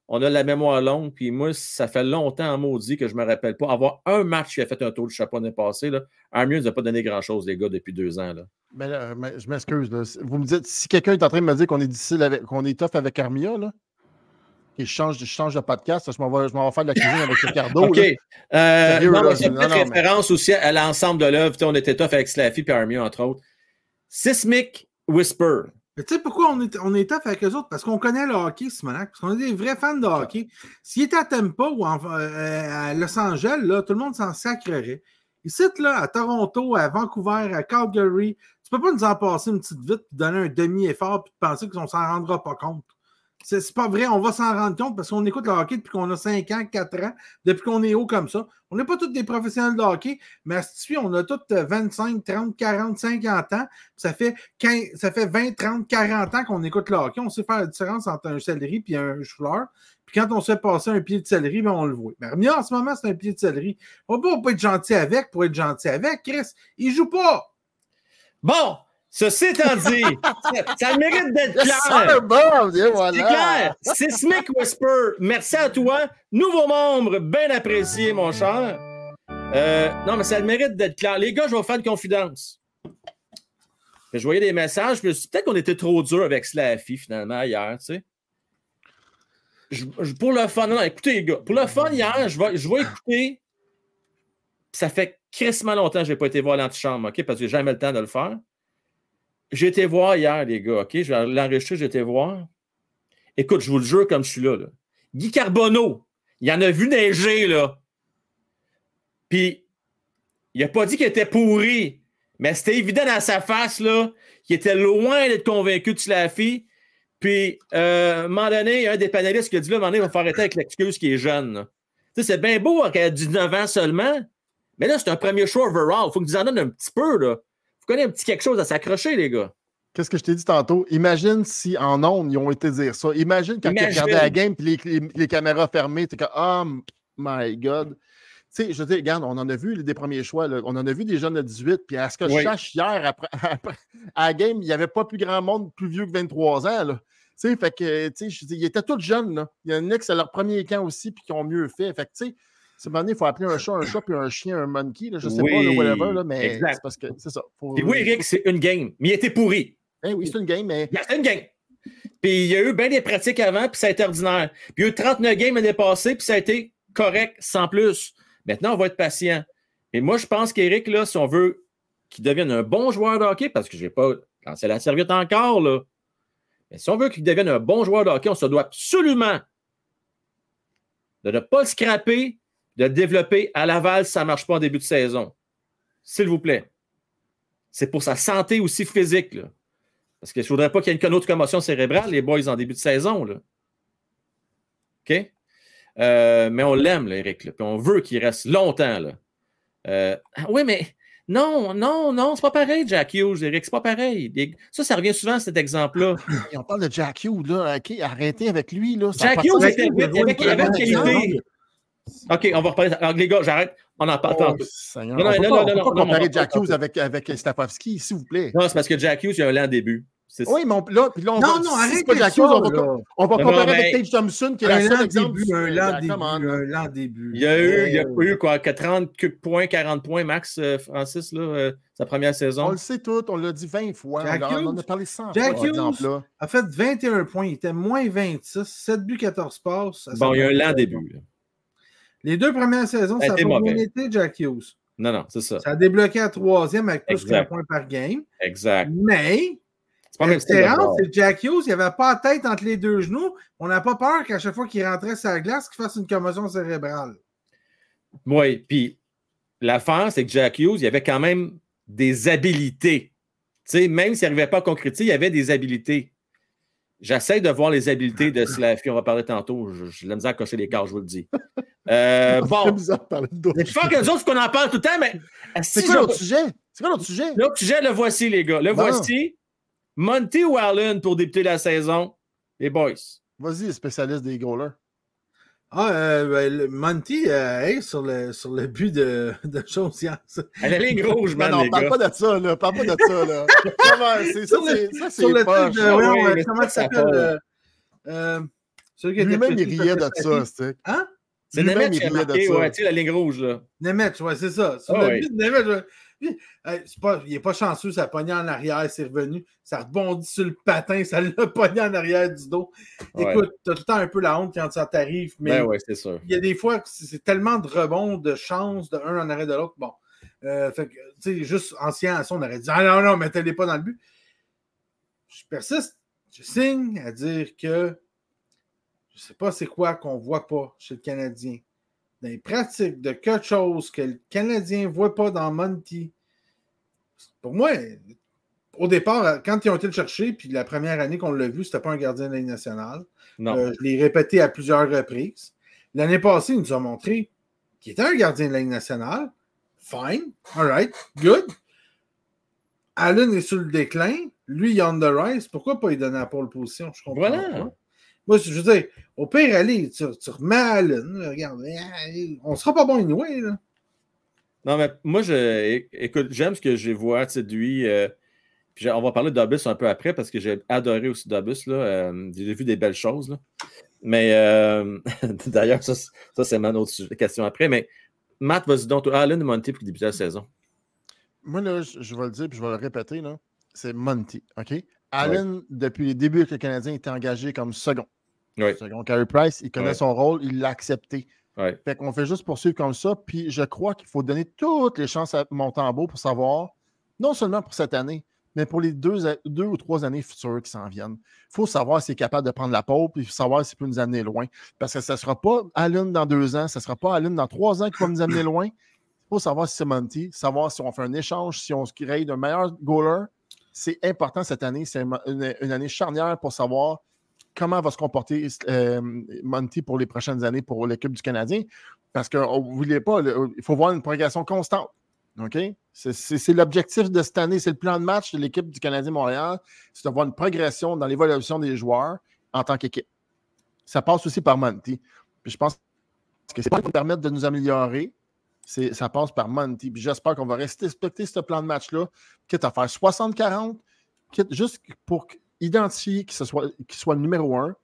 on a la mémoire longue, puis moi, ça fait longtemps en maudit que je ne me rappelle pas. Avoir un match qui a fait un tour de chapeau l'année passée, là, Armieux n'a pas donné grand-chose, les gars, depuis deux ans. Là. Mais, je m'excuse. Vous me dites, si quelqu'un est en train de me dire qu'on est qu'on est tough avec Armia, là, je change, je change de podcast, je m'en vais, vais, faire de la cuisine avec Ricardo. OK. Euh, non, une référence aussi à l'ensemble de l'œuvre. On était tough avec Slaffy et Army, entre autres. Sismic Whisper. Mais tu sais pourquoi on est, on est tough avec eux autres? Parce qu'on connaît le hockey, Simonac. Parce qu'on est des vrais fans de hockey. S'il était à Tampa ou euh, à Los Angeles, là, tout le monde s'en sacrerait. Ici, là, à Toronto, à Vancouver, à Calgary, tu peux pas nous en passer une petite vite et donner un demi-effort et penser qu'on s'en rendra pas compte. C'est pas vrai, on va s'en rendre compte parce qu'on écoute le hockey depuis qu'on a 5 ans, 4 ans, depuis qu'on est haut comme ça. On n'est pas tous des professionnels de hockey, mais à suite, on a tous 25, 30, 40, 50 ans. Ça fait, 15, ça fait 20, 30, 40 ans qu'on écoute le hockey. On sait faire la différence entre un céleri et un chou-fleur. Puis quand on se fait passer un pied de céleri, ben on le voit. Mais en ce moment, c'est un pied de céleri. On ne peut pas être gentil avec pour être gentil avec. Chris, il joue pas. Bon, Ceci étant dit, ça, mérite d'être clair. Bon, voilà. C'est clair. Sismic Whisper, merci à toi. Nouveau membre, bien apprécié, mon cher. Euh, non, mais ça mérite d'être clair. Les gars, je vais vous faire une confidence. Je voyais des messages, peut-être qu'on était trop dur avec Slaffy, finalement, hier, tu sais. pour le fun, non, écoutez, les gars, pour le fun, hier, je vais, je vais écouter. Ça fait crissement longtemps que je n'ai pas été voir l'antichambre, OK, parce que j'ai jamais le temps de le faire. Été voir hier, les gars, OK? Je vais l'enregistrer, été voir. Écoute, je vous le jure comme je suis là. Guy Carbonneau, il en a vu neiger, là. Puis, il n'a pas dit qu'il était pourri, mais c'était évident dans sa face, là, qu'il était loin d'être convaincu de Slaffy. Puis, euh, à un moment donné, un des panélistes qui a dit, là, à un moment donné, il va faire arrêter avec l'excuse qui est jeune. Tu sais, c'est bien beau hein, qu'elle a 19 ans seulement, mais là, c'est un premier show overall. Il faut que tu en donnes un petit peu, là. Vous connaissez un petit quelque chose à s'accrocher, les gars. Qu'est-ce que je t'ai dit tantôt? Imagine si en ondes, ils ont été dire ça. Imagine quand tu regardais la game et les, caméras fermées, tu es comme Oh my God. Tu sais, je dire, regarde, on en a vu des premiers choix. On en a vu des jeunes de 18. Puis à ce que je cherche hier, après, à la game, il n'y avait pas plus grand monde plus vieux que 23 ans. Tu sais, fait que, tu sais, ils étaient tous jeunes. Là. Il y en a qui c'est leur premier camp aussi, puis qui ont mieux fait. Fait que, tu sais, c'est moment il faut appeler un chat un chat puis un chien un monkey. Là, je sais pas, là, whatever, là, mais c'est parce que c'est ça. oui, Eric, c'est une game, mais il était pourri. Eh oui, c'est une game, mais. C'est une game. Puis il y a eu bien des pratiques avant, puis ça a été ordinaire. Puis il y a eu 39 games l'année passée, puis ça a été correct, sans plus. Maintenant, on va être patient. Et moi, je pense qu'Éric, là, si on veut qu'il devienne un bon joueur de hockey, parce que je n'ai pas lancé la serviette encore, là. Mais si on veut qu'il devienne un bon joueur de hockey, on se doit absolument de ne pas le scraper, de développer à Laval ça ne marche pas en début de saison. S'il vous plaît. C'est pour sa santé aussi physique. Là. Parce que je ne voudrais pas qu'il y ait une autre commotion cérébrale, les boys, en début de saison. Là. OK? Euh, mais on l'aime, Eric. Puis on veut qu'il reste longtemps. Là. Euh, oui, mais non, non, non, c'est pas pareil, Jack Hughes, Eric, c'est pas pareil. Ça, ça revient souvent, cet exemple-là. on parle de Jack Hughes, là. OK, arrêtez avec lui, là. Jack Hughes, avait, avait, avait qualité. OK, on va reparler. Alors, les gars, j'arrête. On en parle oh, tantôt. Non, non, non, non, non, non, comparer Jack Hughes avec, avec Stapowski, s'il vous plaît. Non, c'est parce que Jack Hughes, il a un lent début. Oui, mais on, là, puis là, on non, va, non, arrête pas Jack ça, Hughes, on va, là. on va comparer avec Tage Thompson, qui est un la seule lent exemple. début, un lent début, on. un lent début. Il y a eu, il y a eu quoi, 30 points, 40 points, Max euh, Francis, là, euh, sa première On saison. le sait tout, on l'a dit 20 fois. Jack on, en Hughes? a parlé 100 Jack fois, cet exemple-là. a fait 21 points, il était moins 26, 7 buts, 14 passes. Bon, il y a un lent début. là. Les deux premières saisons, Ça a pas bien été, Jack Hughes. Non, non, c'est ça. Ça a débloqué à troisième avec plus qu'un point par game. Exact. Mais, C'est pas le la différence, c'est que Jack Hughes, il n'avait pas la tête entre les deux genoux. On n'a pas peur qu'à chaque fois qu'il rentrait sur la glace, qu'il fasse une commotion cérébrale. Oui, puis l'affaire, c'est que Jack Hughes, il avait quand même des habilités. Tu sais, même s'il n'arrivait pas à concrétiser, il avait des habilités. J'essaie de voir les habiletés de Slaffy. On va parler tantôt. Je- J'ai de la misère à cocher les cartes, je vous le dis. Euh, C'est bon, bizarre de parler de d'autres mais fuck les autres qu'on en parle tout le temps, mais C'est si quoi je- l'autre sujet? C'est quoi l'autre sujet? L'autre sujet, le voici, les gars. Le Bon. voici. Monty ou Allen pour débuter la saison? Les boys. Vas-y, spécialiste des goalers. Ah, euh, ben, le Monty, euh, hey, sur, le, sur le but de, de Chaussias. À la ligne rouge, Non, man, non, les parle gars. pas de ça, là. Parle pas de ça, là. Comment, c'est- ça, Sur le- c'est Sur le truc de. Ah euh, mais comment ça, s'appelle? euh, euh, Lui-même, il riait de ça, c'est. Hein? C'est Lui-même, Nemeth il qui a riait de marqué, ça. ouais, tu sais, la ligne rouge, là. Nemeth, ouais, c'est ça. Sur Ah le oui. but de Nemeth, pas, il n'est pas chanceux, ça a pogné en arrière, c'est revenu, ça rebondit sur le patin, ça l'a pogné en arrière du dos. Ouais. Écoute, t'as tout le temps un peu la honte quand ça t'arrive, mais Ben ouais, c'est sûr. il y a des fois que c'est tellement de rebonds, de chances, de un en arrêt de l'autre. Bon. Euh, fait que, tu sais, juste ancien à ça, on aurait dit Ah non, non, mettez-les pas dans le but. Je persiste, je signe à dire que je sais pas c'est quoi qu'on voit pas chez le Canadien. Les pratiques de quelque chose que le Canadien ne voit pas dans Monty. Pour moi, au départ, quand ils ont été le chercher, puis la première année qu'on l'a vu, c'était pas un gardien de la Ligue nationale. Non. Euh, je l'ai répété à plusieurs reprises. L'année passée, il nous a montré qu'il était un gardien de la Ligue nationale. Fine. All right. Good. Allen est sur le déclin. Lui, il est on the rise. Pourquoi pas lui donner la pole position? Je comprends. Voilà. pas. Moi, je veux dire, au pire, allez, tu, tu remets Allen. là, Regarde, eh, on sera pas bon anyway. Là. Non, mais moi, je, écoute, j'aime ce que je vois tu sais, de lui. euh, puis on va parler de Dobus un peu après parce que j'ai adoré aussi Dobus. Là, euh, j'ai vu des belles choses. Là. Mais euh, d'ailleurs, ça, c'est- ça, c'est ma autre sujet- question après. Mais Matt, vas-y donc, Allen et Monty pour débuter la saison. Moi, là, je, je vais le dire puis je vais le répéter, là. C'est Monty, OK? Allen, depuis les débuts que le Canadien était engagé comme second. Oui. Carey Price, il connaît son rôle, il l'a accepté. Fait qu'on fait juste poursuivre comme ça. Puis je crois qu'il faut donner toutes les chances à Montembeau pour savoir, non seulement pour cette année, mais pour les deux, ou trois années futures qui s'en viennent. Il faut savoir s'il est capable de prendre la pole puis savoir s'il peut nous amener loin. Parce que ça ne sera pas Allen dans deux ans, ça ne sera pas Allen dans trois ans qui va nous amener loin. Il faut savoir si c'est Monty, savoir si on fait un échange, si on se crée d'un meilleur goaler. C'est important cette année. C'est une, une année charnière pour savoir comment va se comporter euh, Monty pour les prochaines années pour l'équipe du Canadien? Parce qu'on ne voulait pas, il faut voir une progression constante. C'est- l'objectif de cette année. C'est le plan de match de l'équipe du Canadien Montréal. C'est de voir une progression dans l'évolution des joueurs en tant qu'équipe. Ça passe aussi par Monty. Je pense que c'est pas nous permettre de nous améliorer. Ça passe par Monty. J'espère qu'on va respecter ce plan de match-là, quitte à faire 60-40, quitte juste pour identifier qu'il soit, soit le numéro un,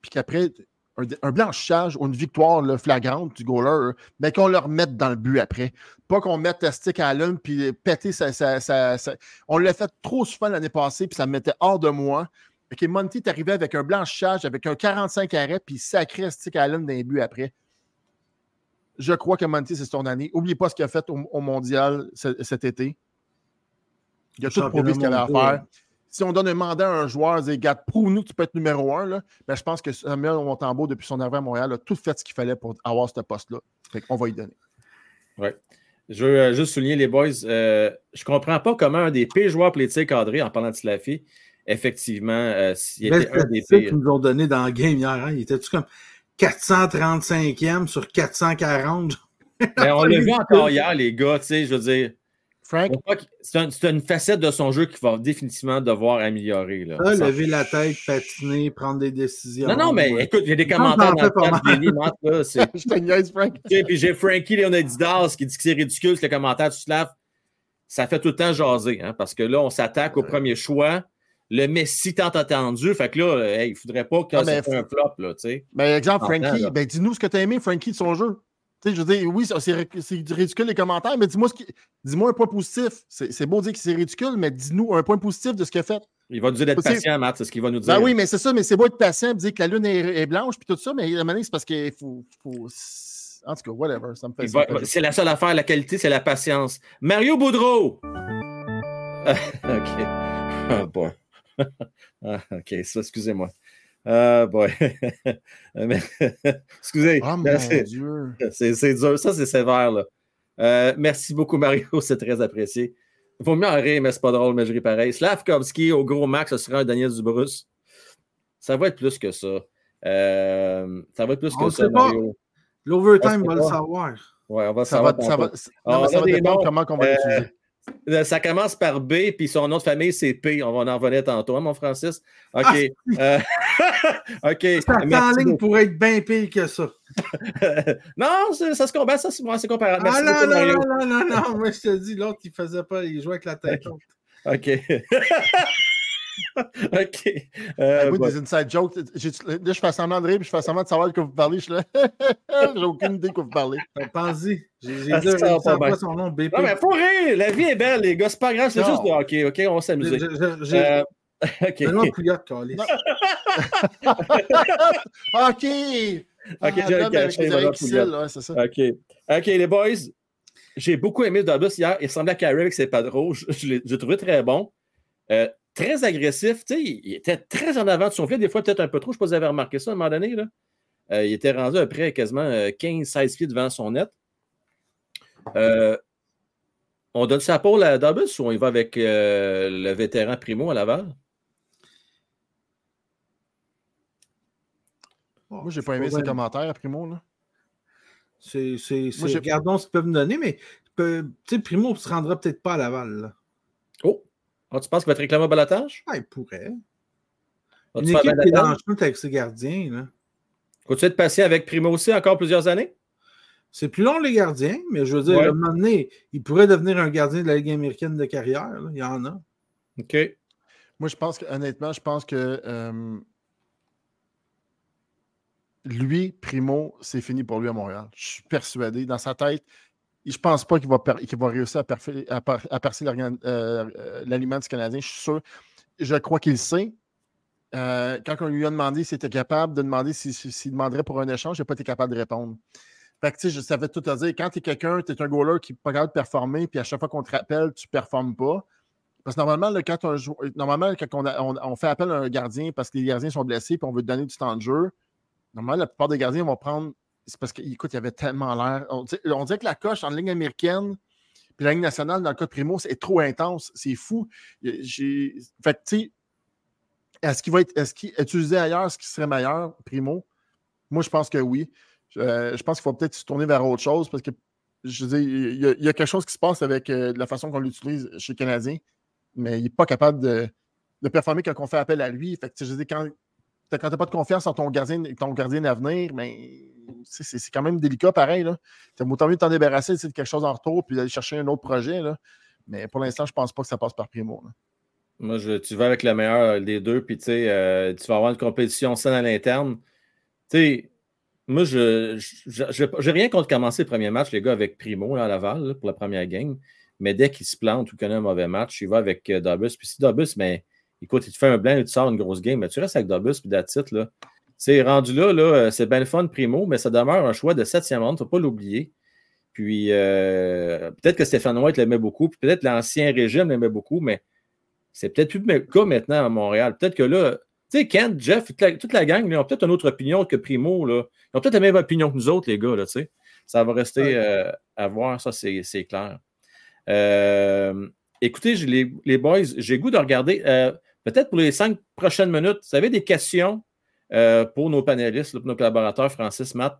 puis qu'après, un, blanchissage ou une victoire flagrante du goaler, mais qu'on le remette dans le but après. Pas qu'on mette le stick à l'une puis péter ça. On l'a fait trop souvent l'année passée, puis ça me mettait hors de moi. Ok, Monty est arrivé avec un blanchissage, avec un 45 arrêts, puis sacré stick à l'une d'un but après. Je crois que Monty, c'est son année. N'oubliez pas ce qu'il a fait au, mondial cet été. Il a tout prouvé ce qu'il avait à faire si on donne un mandat à un joueur, dit Gars, prouve-nous que tu peux être numéro un, là, ben, je pense que Samuel Montembeau, depuis son arrivée à Montréal, a tout fait ce qu'il fallait pour avoir ce poste-là. On va y donner. Oui. Je veux euh, juste souligner les boys. Euh, je ne comprends pas comment un des pires joueurs politiques cadrés, en parlant de Slaffy, effectivement, euh, s'il était un des pires. qu'ils nous ont donné dans le game hier, hein? il était-tu comme 435e sur 440? Ben, on l'a vu encore hier, les gars, tu sais, je veux dire. Frank? C'est une facette de son jeu qu'il va définitivement devoir améliorer. Là. lever la tête, patiner, prendre des décisions. Non, non, mais écoute, il y a des commentaires dans le chat de Je te niaise, Frank. Puis j'ai Frankie Leonidas qui dit que c'est ridicule, que le commentaire du Slav. Ça fait tout le temps jaser, hein, parce que là, on s'attaque au premier choix. Le Messi tant attendu. Fait que là, il ne faudrait pas que ah, ça un flop. Là, sais. ben, exemple, Frankie, ben, dis-nous ce que tu as aimé, Frankie, de son jeu je veux dire, oui, c'est ridicule les commentaires, mais dis-moi dis un point positif. C'est beau dire que c'est ridicule, mais dis-nous un point positif de ce qu'il a fait. Il va nous dire d'être patient, Matt, c'est ce qu'il va nous dire. Ben oui, mais c'est ça, mais c'est beau être patient, dire que la lune est, blanche, puis tout ça, mais à un moment c'est parce qu'il faut, En tout cas, whatever, ça me fait C'est la seule affaire, la qualité, c'est la patience. Mario Boudreau! OK. Ah, bon. Ah, OK, ça, excusez-moi. Ah, boy. Excusez. Oh, c'est dur. Ça, c'est sévère, là. Euh, merci beaucoup, Mario. C'est très apprécié. Il faut mieux en rire, mais c'est pas drôle, mais je ris pareil. Slavkovski, au gros max, ce sera un Daniel Dubrus. Ça va être plus que ça. Euh, ça va être plus que ça, Mario. L'overtime, on va le savoir. Ouais, on va savoir. Ça va, ça va, ça va dépendre comment on va euh, l'utiliser. Euh, ça commence par B, puis son nom de famille, c'est P. On va en revenir tantôt, hein, mon Francis? OK. Ah, euh, OK. Ça en ligne pour être bien pire que ça. non, ça se combat, ça, c'est comparable. ah, non, non, non, non, non, non, moi, je te dis, l'autre, il faisait pas, il jouait avec la tête OK. OK. Euh, oui, des inside jokes. Là, je fais semblant de rire, puis je fais semblant de savoir de quoi vous parlez. Je J'ai aucune idée de quoi vous parlez. Pense-y. J'ai ah, pas son nom, BP. Non, mais faut rire. La vie est belle, les gars. C'est pas grave. C'est juste de OK, OK, on va s'amuser. J'ai. Euh, OK. Calis. OK. OK, j'ai un caché. OK. OK, les boys. J'ai beaucoup aimé double hier. Il ressemblait à Carrie avec ses padros. Je, je l'ai trouvé très bon. Euh, très agressif. il était très en avant de son filet, des fois peut-être un peu trop. Je ne sais pas si vous avez remarqué ça à un moment donné. Là. Euh, il était rendu à près quasiment 15-16 euh, pieds devant son net. Euh, on donne sa pole à Dobbs ou on y va avec le vétéran Primo à Laval? Moi, j'ai pas aimé ses commentaires à Primo. Là. C'est, regardons ce qu'ils peuvent me donner, mais Primo ne se rendra peut-être pas à Laval. Oh! Ah, tu penses qu'il va être réclamé au balotage? Ah, il pourrait. Une équipe qui est dans le avec ses gardiens. Là. Faut-tu être patient avec Primo aussi encore plusieurs années? C'est plus long les gardiens, mais je veux dire, à un moment donné, il pourrait devenir un gardien de la Ligue américaine de carrière. Il y en a. OK. Moi, je pense que, honnêtement, je pense que euh, lui, Primo, c'est fini pour lui à Montréal. Je suis persuadé. Dans sa tête, je ne pense pas qu'il va, réussir à, percer euh, euh, l'aliment du Canadien. Je suis sûr. Je crois qu'il sait. Euh, quand on lui a demandé s'il était capable de demander s'il demanderait pour un échange, il n'a pas été capable de répondre. Fait que, je savais tout à dire. Quand tu es quelqu'un, tu es un goaler qui n'est pas capable de performer, puis à chaque fois qu'on te rappelle, tu ne performes pas. Parce que normalement, quand, on, on, fait appel à un gardien parce que les gardiens sont blessés et on veut donner du temps de jeu, normalement, la plupart des gardiens vont prendre c'est parce qu'écoute, il y avait tellement l'air. On, dirait que la coche en ligne américaine puis la ligne nationale, dans le cas de Primo, c'est trop intense. C'est fou. J'ai... Fait tu sais, est-ce qu'il va être est-ce qu'il utilisé ailleurs, ce qui serait meilleur, Primo? Moi, je pense que oui. je pense qu'il faut peut-être se tourner vers autre chose parce que je veux dire, il y, a, quelque chose qui se passe avec euh, la façon qu'on l'utilise chez les Canadiens, mais il n'est pas capable de, de, performer quand on fait appel à lui. Fait que, je veux quand, quand tu n'as pas de confiance en ton gardien, ton gardien d'avenir, mais c'est quand même délicat pareil. Tu autant mieux de t'en débarrasser de quelque chose en retour puis d'aller chercher un autre projet. Là. Mais pour l'instant, je pense pas que ça passe par Primo. Moi, tu vas avec le meilleur des deux, puis euh, tu vas avoir une compétition saine à l'interne. sais, moi, je n'ai rien contre commencer le premier match, les gars, avec Primo à Laval pour la première game. Mais dès qu'il se plante ou connaît un mauvais match, il va avec euh. Puis si Dobus, mais écoute, il te fait un blanc et tu sors une grosse game, mais tu restes avec Dobus puis d'attitude, là. C'est rendu là, là euh, c'est bien le fun Primo, mais ça demeure un choix de septième ronde, il ne faut pas l'oublier. Puis euh, peut-être que Stéphane White l'aimait beaucoup, puis peut-être l'ancien régime l'aimait beaucoup, mais c'est peut-être plus le cas maintenant à Montréal. Peut-être que là, tu sais, Kent, Jeff, toute la, gang, ils ont peut-être une autre opinion que Primo. Là. Ils ont peut-être la même opinion que nous autres, les gars. Là, sais. ça va rester euh, à voir, ça, c'est clair. Euh, écoutez, les, les, boys, j'ai goût de regarder, peut-être pour les cinq prochaines minutes, vous avez des questions pour nos panélistes, pour nos collaborateurs, Francis, Matt.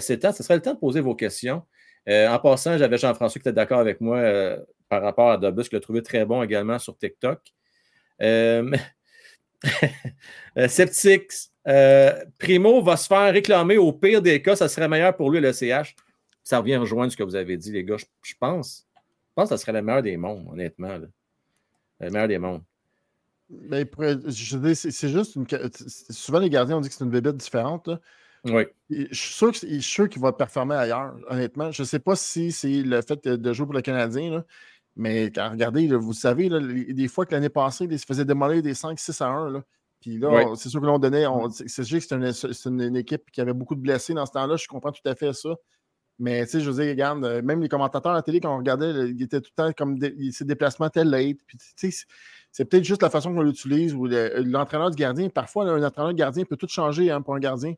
c'est temps, ce serait le temps de poser vos questions. en passant, j'avais Jean-François qui était d'accord avec moi par rapport à Dobus, que je trouvé très bon également sur TikTok. Euh, Septix, euh, Primo va se faire réclamer au pire des cas, ça serait meilleur pour lui le CH. Ça revient rejoindre ce que vous avez dit, les gars. Je, pense. Je pense que ça serait le meilleur des mondes, honnêtement. Le meilleur des mondes. Mais c'est juste une. Souvent, les gardiens ont dit que c'est une bébête différente. Oui. Je suis sûr qu'il va performer ailleurs, honnêtement. Je ne sais pas si c'est le fait de jouer pour le Canadien. Là. Mais regardez, vous savez, des fois que l'année passée, il se faisait démolir des 5-6 à 1. Là. Puis là, c'est sûr que l'on donnait. C'est sûr que c'est une, équipe qui avait beaucoup de blessés dans ce temps-là. Je comprends tout à fait ça. Mais tu sais, je veux dire, regarde, euh, même les commentateurs à la télé, quand on regardait, ils étaient tout le temps comme ses déplacements étaient late. Puis tu sais, c'est peut-être juste la façon qu'on l'utilise ou l'entraîneur du gardien. Parfois, un entraîneur du gardien peut tout changer hein, pour un gardien.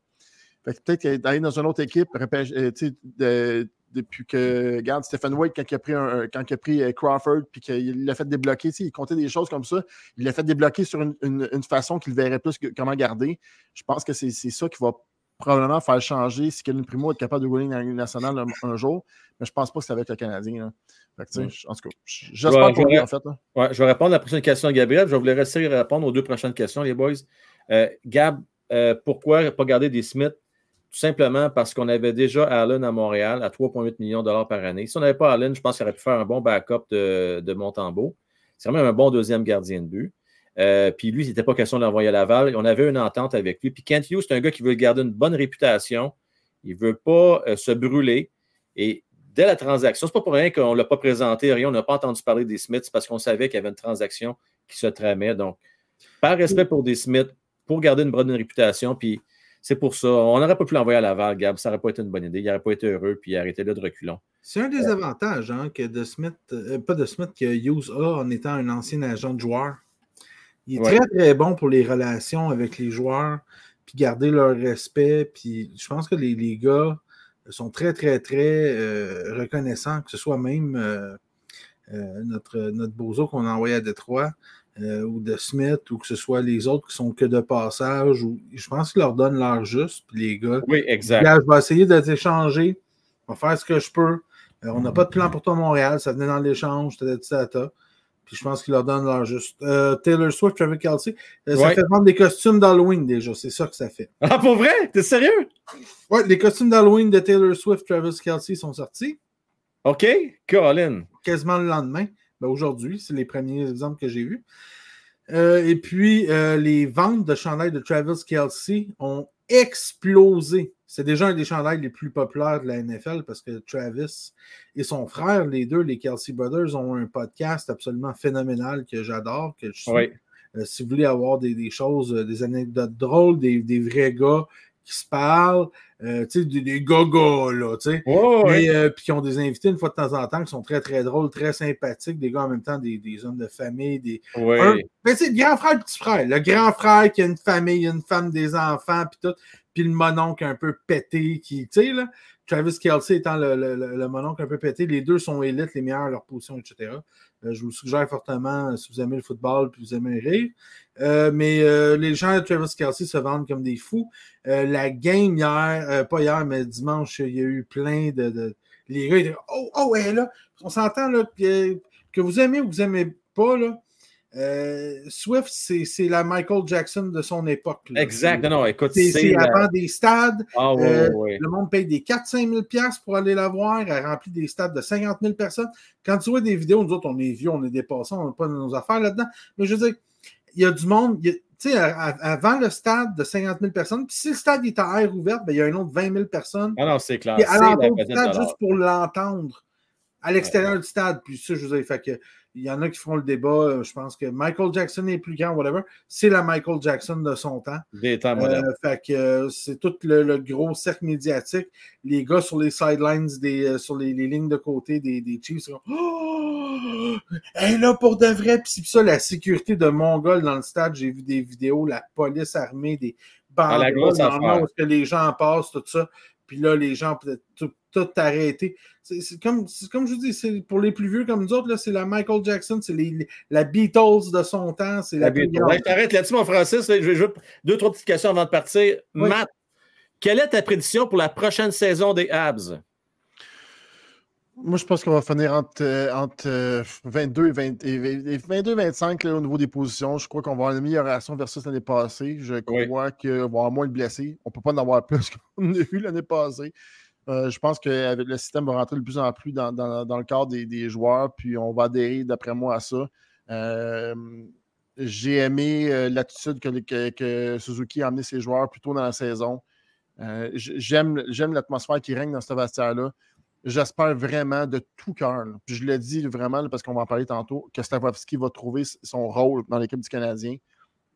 peut-être d'aller dans une autre équipe, euh, de, depuis que, regarde, Stephen White, quand il a pris, quand il a euh, Crawford, puis qu'il l'a fait débloquer, il comptait des choses comme ça. Il l'a fait débloquer sur une, façon qu'il verrait plus comment garder. Je pense que c'est ça qui va probablement faire changer si Kevin Primo est capable de gagner dans la nationale un, jour. Mais je pense pas que c'est avec le Canadien. en tout cas, j'espère pour lui, en fait. Ouais, je vais répondre à la prochaine question de Gabriel. Je vais vous laisser répondre aux deux prochaines questions, les boys. Euh, Gab, euh, pourquoi pas garder des Smith tout simplement parce qu'on avait déjà Allen à Montréal à 3,8 millions de dollars par année. Si on n'avait pas Allen, je pense qu'il aurait pu faire un bon backup de, de Montembeau. C'est même un bon deuxième gardien de but. Euh, puis lui, il n'était pas question de l'envoyer à Laval. On avait une entente avec lui. Puis Kent Hughes, c'est un gars qui veut garder une bonne réputation. Il ne veut pas euh, se brûler. Et dès la transaction, ce n'est pas pour rien qu'on ne l'a pas présenté, rien, on n'a pas entendu parler des Smiths parce qu'on savait qu'il y avait une transaction qui se tramait. Donc, par respect pour des Smiths, pour garder une bonne réputation, puis c'est pour ça. On n'aurait pas pu l'envoyer à Laval, Gab. Ça n'aurait pas été une bonne idée. Il n'aurait pas été heureux, puis il arrêté là de reculons. C'est un des avantages hein, que de Smith, euh, pas de Smith, que Hughes a en étant un ancien agent de joueur. Il est très, très bon pour les relations avec les joueurs, puis garder leur respect. Puis je pense que les, les gars sont très, très, très euh, reconnaissants, que ce soit même euh, notre, notre bozo qu'on a envoyé à Détroit. Euh, ou de Smith, ou que ce soit les autres qui sont que de passage, ou je pense qu'ils leur donnent l'heure juste, puis les gars. Oui, exact. je vais essayer de t'échanger, je vais faire ce que je peux. Euh, on n'a pas de plan pour toi Montréal, ça venait dans l'échange, ça. Puis je pense qu'ils leur donnent l'heure juste. Euh, Taylor Swift, Travis Kelsey, ça fait vendre des costumes d'Halloween déjà, c'est ça que ça fait. Ah, pour vrai? T'es sérieux? Ouais, les costumes d'Halloween de Taylor Swift, Travis Kelsey sont sortis. OK, Colin. Quasiment le lendemain. Ben, aujourd'hui, c'est les premiers exemples que j'ai vus. Euh, et puis, euh, les ventes de chandails de Travis Kelsey ont explosé. C'est déjà un des chandails les plus populaires de la NFL parce que Travis et son frère, les deux, les Kelsey Brothers, ont un podcast absolument phénoménal que j'adore, que je suis. Euh, si vous voulez avoir des, choses, des anecdotes drôles, des, des vrais gars qui se parlent, euh, tu sais, des, des gogos, là, tu sais. Euh, puis qui ont des invités une fois de temps en temps qui sont très, très drôles, très sympathiques, des gars en même temps, des, des hommes de famille, des. Ouais. mais c'est grand frère, petit frère. Le grand frère qui a une famille, une femme, des enfants, puis tout. Puis le mononcle un peu pété, qui, tu sais, là. Travis Kelsey étant le, le, le, mononcle un peu pété, les deux sont élites, les meilleurs à leur position, etc. Euh, je vous suggère fortement, si vous aimez le football puis vous aimez rire. Euh, mais euh, les gens de Travis Kelsey se vendent comme des fous. la game hier, pas hier, mais dimanche, il y a eu plein de. Les gars, disent Oh, oh, ouais, là, on s'entend là, que, que, vous aimez ou vous aimez pas, là. Euh, Swift, c'est la Michael Jackson de son époque. Exact. Non, écoute, c'est avant des stades. Ah, euh, le monde paye des 4-5 000 pour aller la voir. Elle remplit des stades de 50 000 personnes. Quand tu vois des vidéos, nous autres, on est vieux, on est dépassés, on n'a pas nos affaires là-dedans. Mais je veux dire, il y a du monde. tu sais, avant le stade de 50 000 personnes, puis si le stade est en air ouverte, ben, il y a un autre 20 000 personnes. Ah non, c'est clair. Puis à l'entour du stade, juste pour l'entendre. À l'extérieur du stade, puis ça, je vous ai fait que. Il y en a qui feront le débat. euh, Je pense que Michael Jackson est plus grand, whatever. C'est la Michael Jackson de son temps. Des temps modernes. Euh, fait que euh, c'est tout le, le gros cercle médiatique. Les gars sur les sidelines, des, sur les, les lignes de côté des, des Chiefs, sont Oh! Elle est là pour de vrai. Puis ça, la sécurité de Mongol dans le stade, j'ai vu des vidéos, la police armée, des Ah, la grosse dans affaire. où que les gens passent, tout ça. Puis là, les gens peut-être tout, tout arrêté. C'est comme, comme je vous dis, c'est pour les plus vieux comme nous autres, là, c'est la Michael Jackson, c'est la Beatles de son temps, c'est la, La Beatles. Ouais, là-dessus, mon Francis. là, Je vais jouer deux, trois petites questions avant de partir. Oui. Matt, quelle est ta prédiction pour la prochaine saison des Habs? Moi, je pense qu'on va finir entre, euh, entre euh, 22 et 20 et 20 et 22 25 là, au niveau des positions. Je crois qu'on va avoir une amélioration versus l'année passée. Je Oui. crois qu'on va avoir moins de blessés. On ne peut pas en avoir plus qu'on a eu l'année passée. Euh, je pense que le système va rentrer de plus en plus dans, dans- dans le cadre des, des joueurs, puis on va adhérer, d'après moi, à ça. Euh, J'ai aimé euh, l'attitude que, que- que Suzuki a amené ses joueurs plus tôt dans la saison. Euh, j'aime l'atmosphère qui règne dans ce vestiaire-là. J'espère vraiment de tout cœur, puis je le dis vraiment parce qu'on va en parler tantôt, que Stavrovski va trouver son rôle dans l'équipe du Canadien,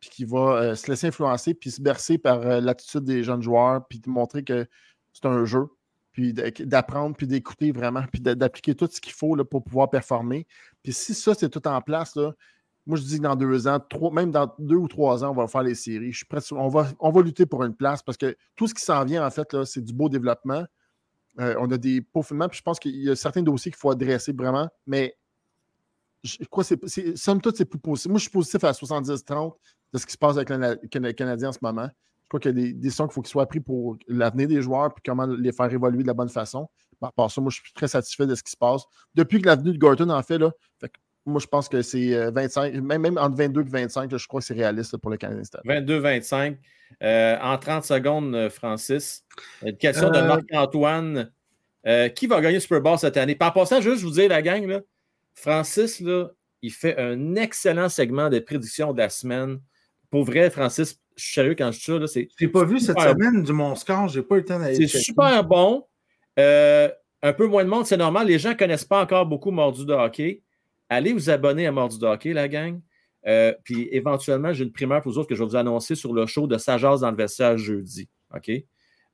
puis qu'il va euh, se laisser influencer, puis se bercer par euh, l'attitude des jeunes joueurs, puis de montrer que c'est un jeu, puis d'apprendre, puis d'écouter vraiment, puis d'a- d'appliquer tout ce qu'il faut là, pour pouvoir performer. Puis si ça, c'est tout en place, là, moi, je dis que dans deux ans, trois, même dans deux ou trois ans, on va faire les séries. Je suis prêt, on, va, on va lutter pour une place parce que tout ce qui s'en vient, en fait, c'est du beau développement. Euh, on a des peaufinements, puis je pense qu'il y a certains dossiers qu'il faut adresser vraiment, mais je que c'est- somme toute, c'est plus positif. Moi, je suis positif à 70-30 de ce qui se passe avec le Na- le Canadien en ce moment. Je crois qu'il y a des décisions qu'il faut qu'ils soient prises pour l'avenir des joueurs puis comment les faire évoluer de la bonne façon. Par rapport ça, moi, je suis très satisfait de ce qui se passe. Depuis que l'avenue de Gorton en fait, là, fait moi, je pense que c'est euh, 25, même, même entre 22 et 25, là, je crois que c'est réaliste pour le Canadien. cette année. 22-25. Euh, en 30 secondes, euh, Francis. Une question de Euh, Marc-Antoine. Euh, qui va gagner le Super Bowl cette année? Par en passant, juste vous dire, la gang, là, Francis, là, il fait un excellent segment de prédictions de la semaine. Pour vrai, Francis, je suis sérieux quand je dis ça. là, C'est J'ai pas vu cette semaine du mon score, j'ai pas eu le temps d'aller. c'est super bon. Euh, un peu moins de monde, c'est normal. Les gens ne connaissent pas encore beaucoup Mordu de hockey. Allez vous abonner à Mordu hockey, la gang. Euh, puis éventuellement, j'ai une primeur pour vous autres que je vais vous annoncer sur le show de Sajas dans le vestiaire jeudi. OK?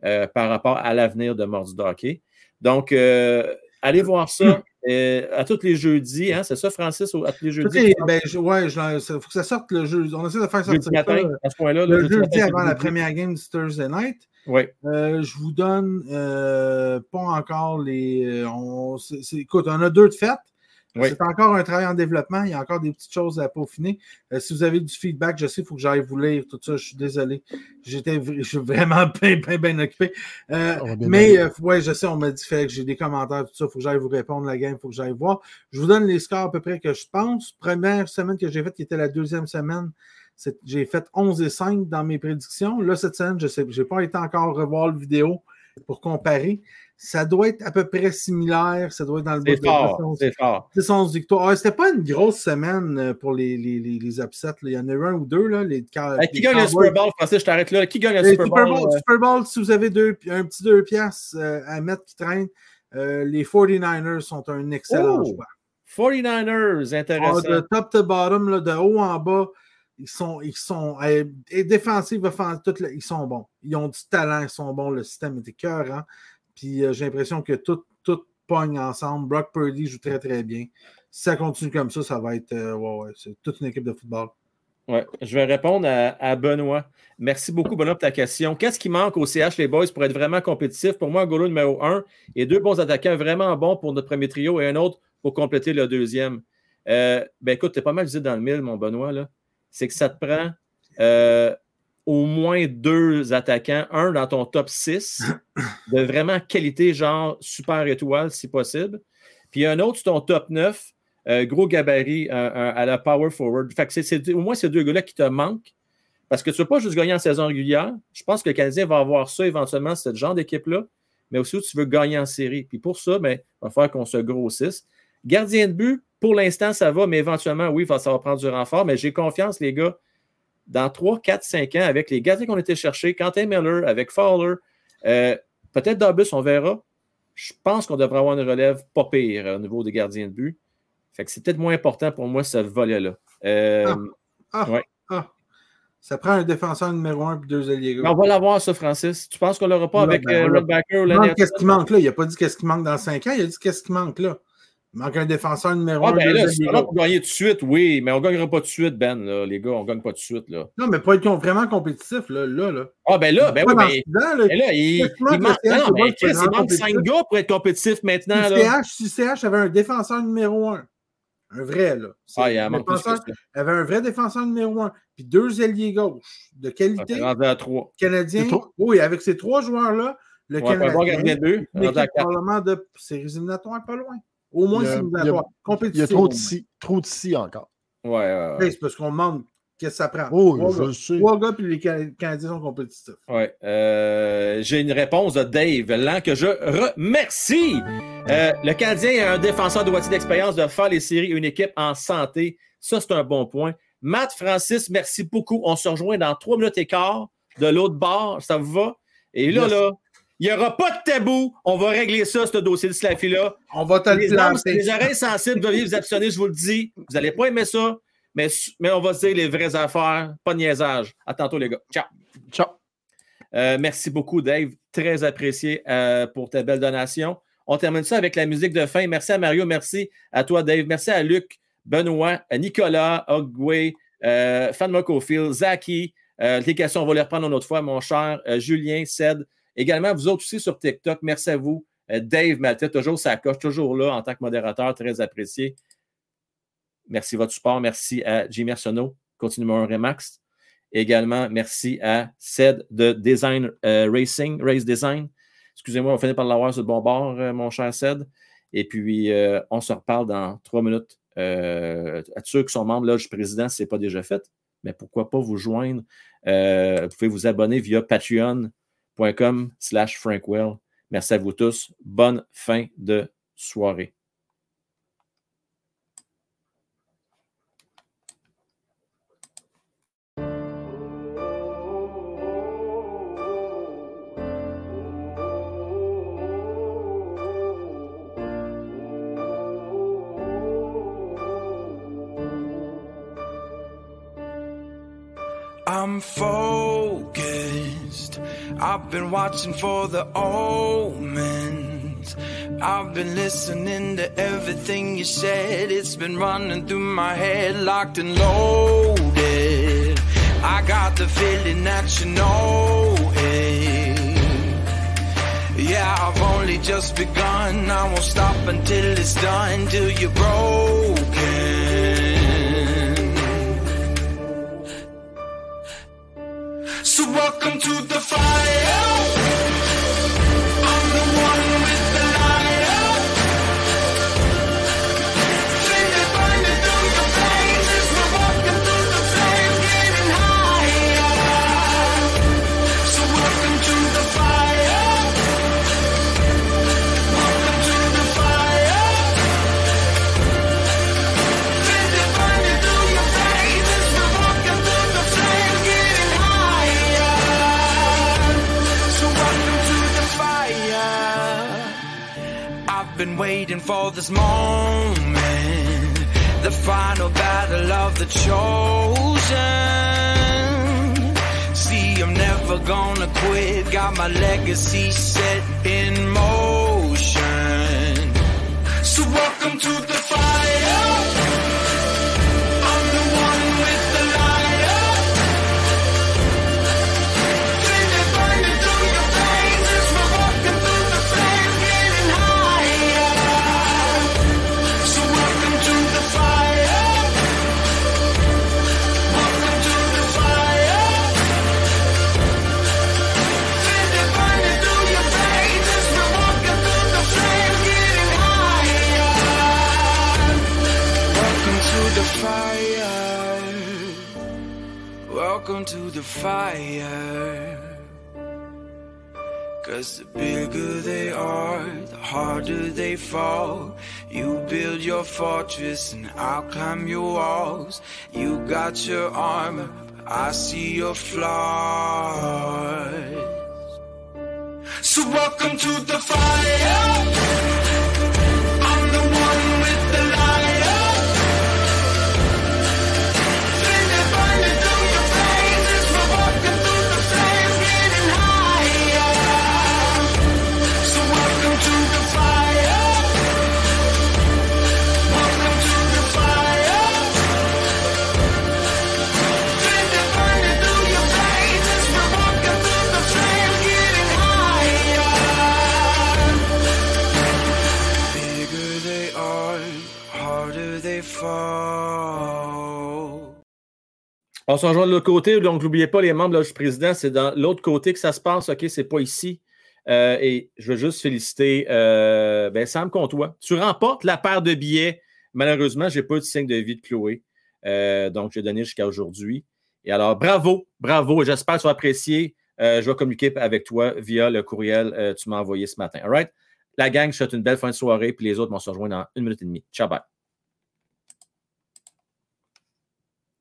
Euh, par rapport à l'avenir de Mordu hockey. Donc, euh, allez voir ça euh, à tous les jeudis. Hein, c'est ça, Francis? À tous les jeudis? les- ben, je- ouais, il faut que ça sorte le jeu. On essaie de faire Jeudi sortir ça, matin, euh, à ce point-là. là, le jeudi jeudi avant la jeudi. première game du Thursday night. Oui. Euh, je vous donne euh, pas encore les. on, écoute, on a deux de fête. Oui. C'est encore un travail en développement. Il y a encore des petites choses à peaufiner. Euh, si vous avez du feedback, je sais, il faut que j'aille vous lire tout ça. Je suis désolé. J'étais, je suis vraiment bien, bien, bien occupé. Euh, mais, euh, ouais, je sais, on m'a dit fait que j'ai des commentaires, tout ça. Il faut que j'aille vous répondre, la game. Il faut que j'aille voir. Je vous donne les scores à peu près que je pense. Première semaine que j'ai faite, qui était la deuxième semaine, j'ai fait 11 et 5 dans mes prédictions. Là, cette semaine, je sais, j'ai pas été encore revoir le vidéo pour comparer. Ça doit être à peu près similaire. Ça doit être dans le C'est de fort. C'est fort. 10, 11 victoires. Ah, C'était pas une grosse semaine euh, pour les, les, les, les upsets. là. Il y en a eu un ou deux. Là, les, Euh, qui gagne le. Super Bowl, Francis? Je t'arrête là. Qui gagne le Super Super Bowl? Euh, Super Bowl, si vous avez deux, un petit 2 piastres euh, à mettre qui traîne, les 49ers sont un excellent Oh, choix. 49ers, Ah, intéressant. de top to bottom, là, de haut en bas, ils sont, ils sont et défensifs, ils sont bons. Ils ont du talent, ils sont bons. Le système est écœurant. Puis euh, j'ai l'impression que tout, tout pogne ensemble. Brock Purdy joue très, très bien. Si ça continue comme ça, ça va être euh, ouais, ouais, c'est toute une équipe de football. Ouais, je vais répondre à, Benoît. Merci beaucoup, Benoît, pour ta question. Qu'est-ce qui manque au CH, les boys, pour être vraiment compétitif? Pour moi, un goal numéro un et deux bons attaquants vraiment bons pour notre premier trio et un autre pour compléter le deuxième. Euh, ben écoute, tu es pas mal visé dans le mille, mon Benoît. là. C'est que ça te prend euh, au moins deux attaquants, un dans ton top 6, de vraiment qualité, genre super étoile, si possible. Puis un autre sur ton top 9, euh, gros gabarit euh, euh, à la power forward. Fait que au moins ces deux gars-là qui te manquent. Parce que tu ne veux pas juste gagner en saison régulière. Je pense que le Canadien va avoir ça éventuellement, ce genre d'équipe-là. Mais aussi, tu veux gagner en série. Puis pour ça, ben, il va falloir qu'on se grossisse. Gardien de but, pour l'instant, ça va, mais éventuellement, oui, ça va prendre du renfort. Mais j'ai confiance, les gars. Dans 3, 4, 5 ans, avec les gardiens qu'on été chercher, Quentin Miller, avec Fowler, euh, peut-être Dobus, on verra. Je pense qu'on devrait avoir une relève pas pire au niveau des gardiens de but. Fait que c'est peut-être moins important pour moi, ce volet-là. Euh, ah, ah, ouais. ah. Ça prend un défenseur numéro 1 et deux alliés on va l'avoir, ça, Francis. Tu penses qu'on l'aura pas Non, avec ben, euh, Redbacker ou l'année qu'est-ce qui manque là. Il n'a pas dit qu'est-ce qui manque dans 5 ans, il a dit qu'est-ce qui manque là. Il manque un défenseur numéro Ah, 1. ben deux là, si on a pour gagner tout de suite, oui, mais on ne gagnera pas tout de suite, Ben, là, les gars, on ne gagne pas tout de suite. Là. Non, mais pour être vraiment compétitif, là, là, là. Ah, ben là, ben Pas oui, mais, là. mais là, il, manque, il manque, le CH, non, c'est mais bon, Chris, il c'est manque vraiment 5 gars pour être compétitif maintenant. Si Là. CH, si CH avait un défenseur numéro 1, un vrai, là. Ah, il un que défenseur- avait un vrai défenseur numéro 1, puis deux ailiers gauche de Ça qualité rendu à 3. canadien. Oui, avec ces trois joueurs-là, le Ouais, un Canadien, gardien de but, une rendu à équipe 4. probablement de séries éliminatoires pas loin. Au moins Il y a- séries il y a- éliminatoires. Il y Compétitif. a trop de si, trop de si encore. Ouais, ouais, ouais. Oui, C'est parce qu'on demande qu'est-ce que ça prend? Oh, trois, je gars, le sais. trois gars, puis les Can- Canadiens sont compétitifs. Ouais. Euh, J'ai une réponse de Dave Lan que je remercie. Euh, le Canadien a un défenseur de moitié d'expérience de faire les séries, une équipe en santé. Ça, c'est un bon point. Matt Francis, merci beaucoup. On se rejoint dans trois minutes et quart de l'autre bord. Ça vous va? Et là, là, il n'y aura pas de tabou. On va régler ça, ce dossier de Slaffy-là. On va te le Les, hommes, planter. les oreilles sensibles, veuillez vous abstenir, je vous le dis. Vous n'allez pas aimer ça, mais, mais on va se dire les vraies affaires. Pas de niaisage. À tantôt, les gars. Ciao. Ciao. Euh, merci beaucoup, Dave. Très apprécié euh, pour ta belle donation. On termine ça avec la musique de fin. Merci à Mario, merci à toi, Dave. Merci à Luc, Benoît, Nicolas, Ogway, euh, Fan Zaki. Euh, les questions, on va les reprendre une autre fois, mon cher euh, Julien, Ced. Également, vous autres aussi sur TikTok. Merci à vous. Euh, Dave Maltais, toujours sa coche, toujours là en tant que modérateur, très apprécié. Merci votre support. Merci à Jimmy Arsenault, continue un Remax. Également, merci à Ced de Design euh, Racing, Race Design. Excusez-moi, on finit par l'avoir sur le bon bord, euh, mon cher Ced. Et puis, on se reparle dans trois minutes. À ceux qui sont membres là, du président, ce n'est pas déjà fait, mais pourquoi pas vous joindre? Vous pouvez vous abonner via patreon.com slash frankwell. Merci à vous tous. Bonne fin de soirée. I've been watching for the omens. I've been listening to everything you said. It's been running through my head, locked and loaded. I got the feeling that you know it. Yeah, I've only just begun. I won't stop until it's done, till you're broken. To the fire. I've been waiting for this moment, the final battle of the chosen. See, I'm never gonna quit. Got my legacy set in motion. So welcome to the to the fire. Cause the bigger they are, the harder they fall. You build your fortress and I'll climb your walls. You got your armor, but I see your flaws. So welcome to the fire. On se rejoint de l'autre côté, donc n'oubliez pas, les membres du président, c'est dans l'autre côté que ça se passe, OK? C'est pas ici. Euh, et je veux juste féliciter euh, ben, Sam Comtois. Tu remportes la paire de billets. Malheureusement, je n'ai pas eu de signe de vie de Chloé. Euh, donc, j'ai donné jusqu'à aujourd'hui. Et alors, bravo, bravo. J'espère que tu vas apprécier. Euh, je vais communiquer avec toi via le courriel que tu m'as envoyé ce matin. All right? La gang, je te souhaite une belle fin de soirée. Puis les autres vont se rejoindre dans une minute et demie. Ciao, bye.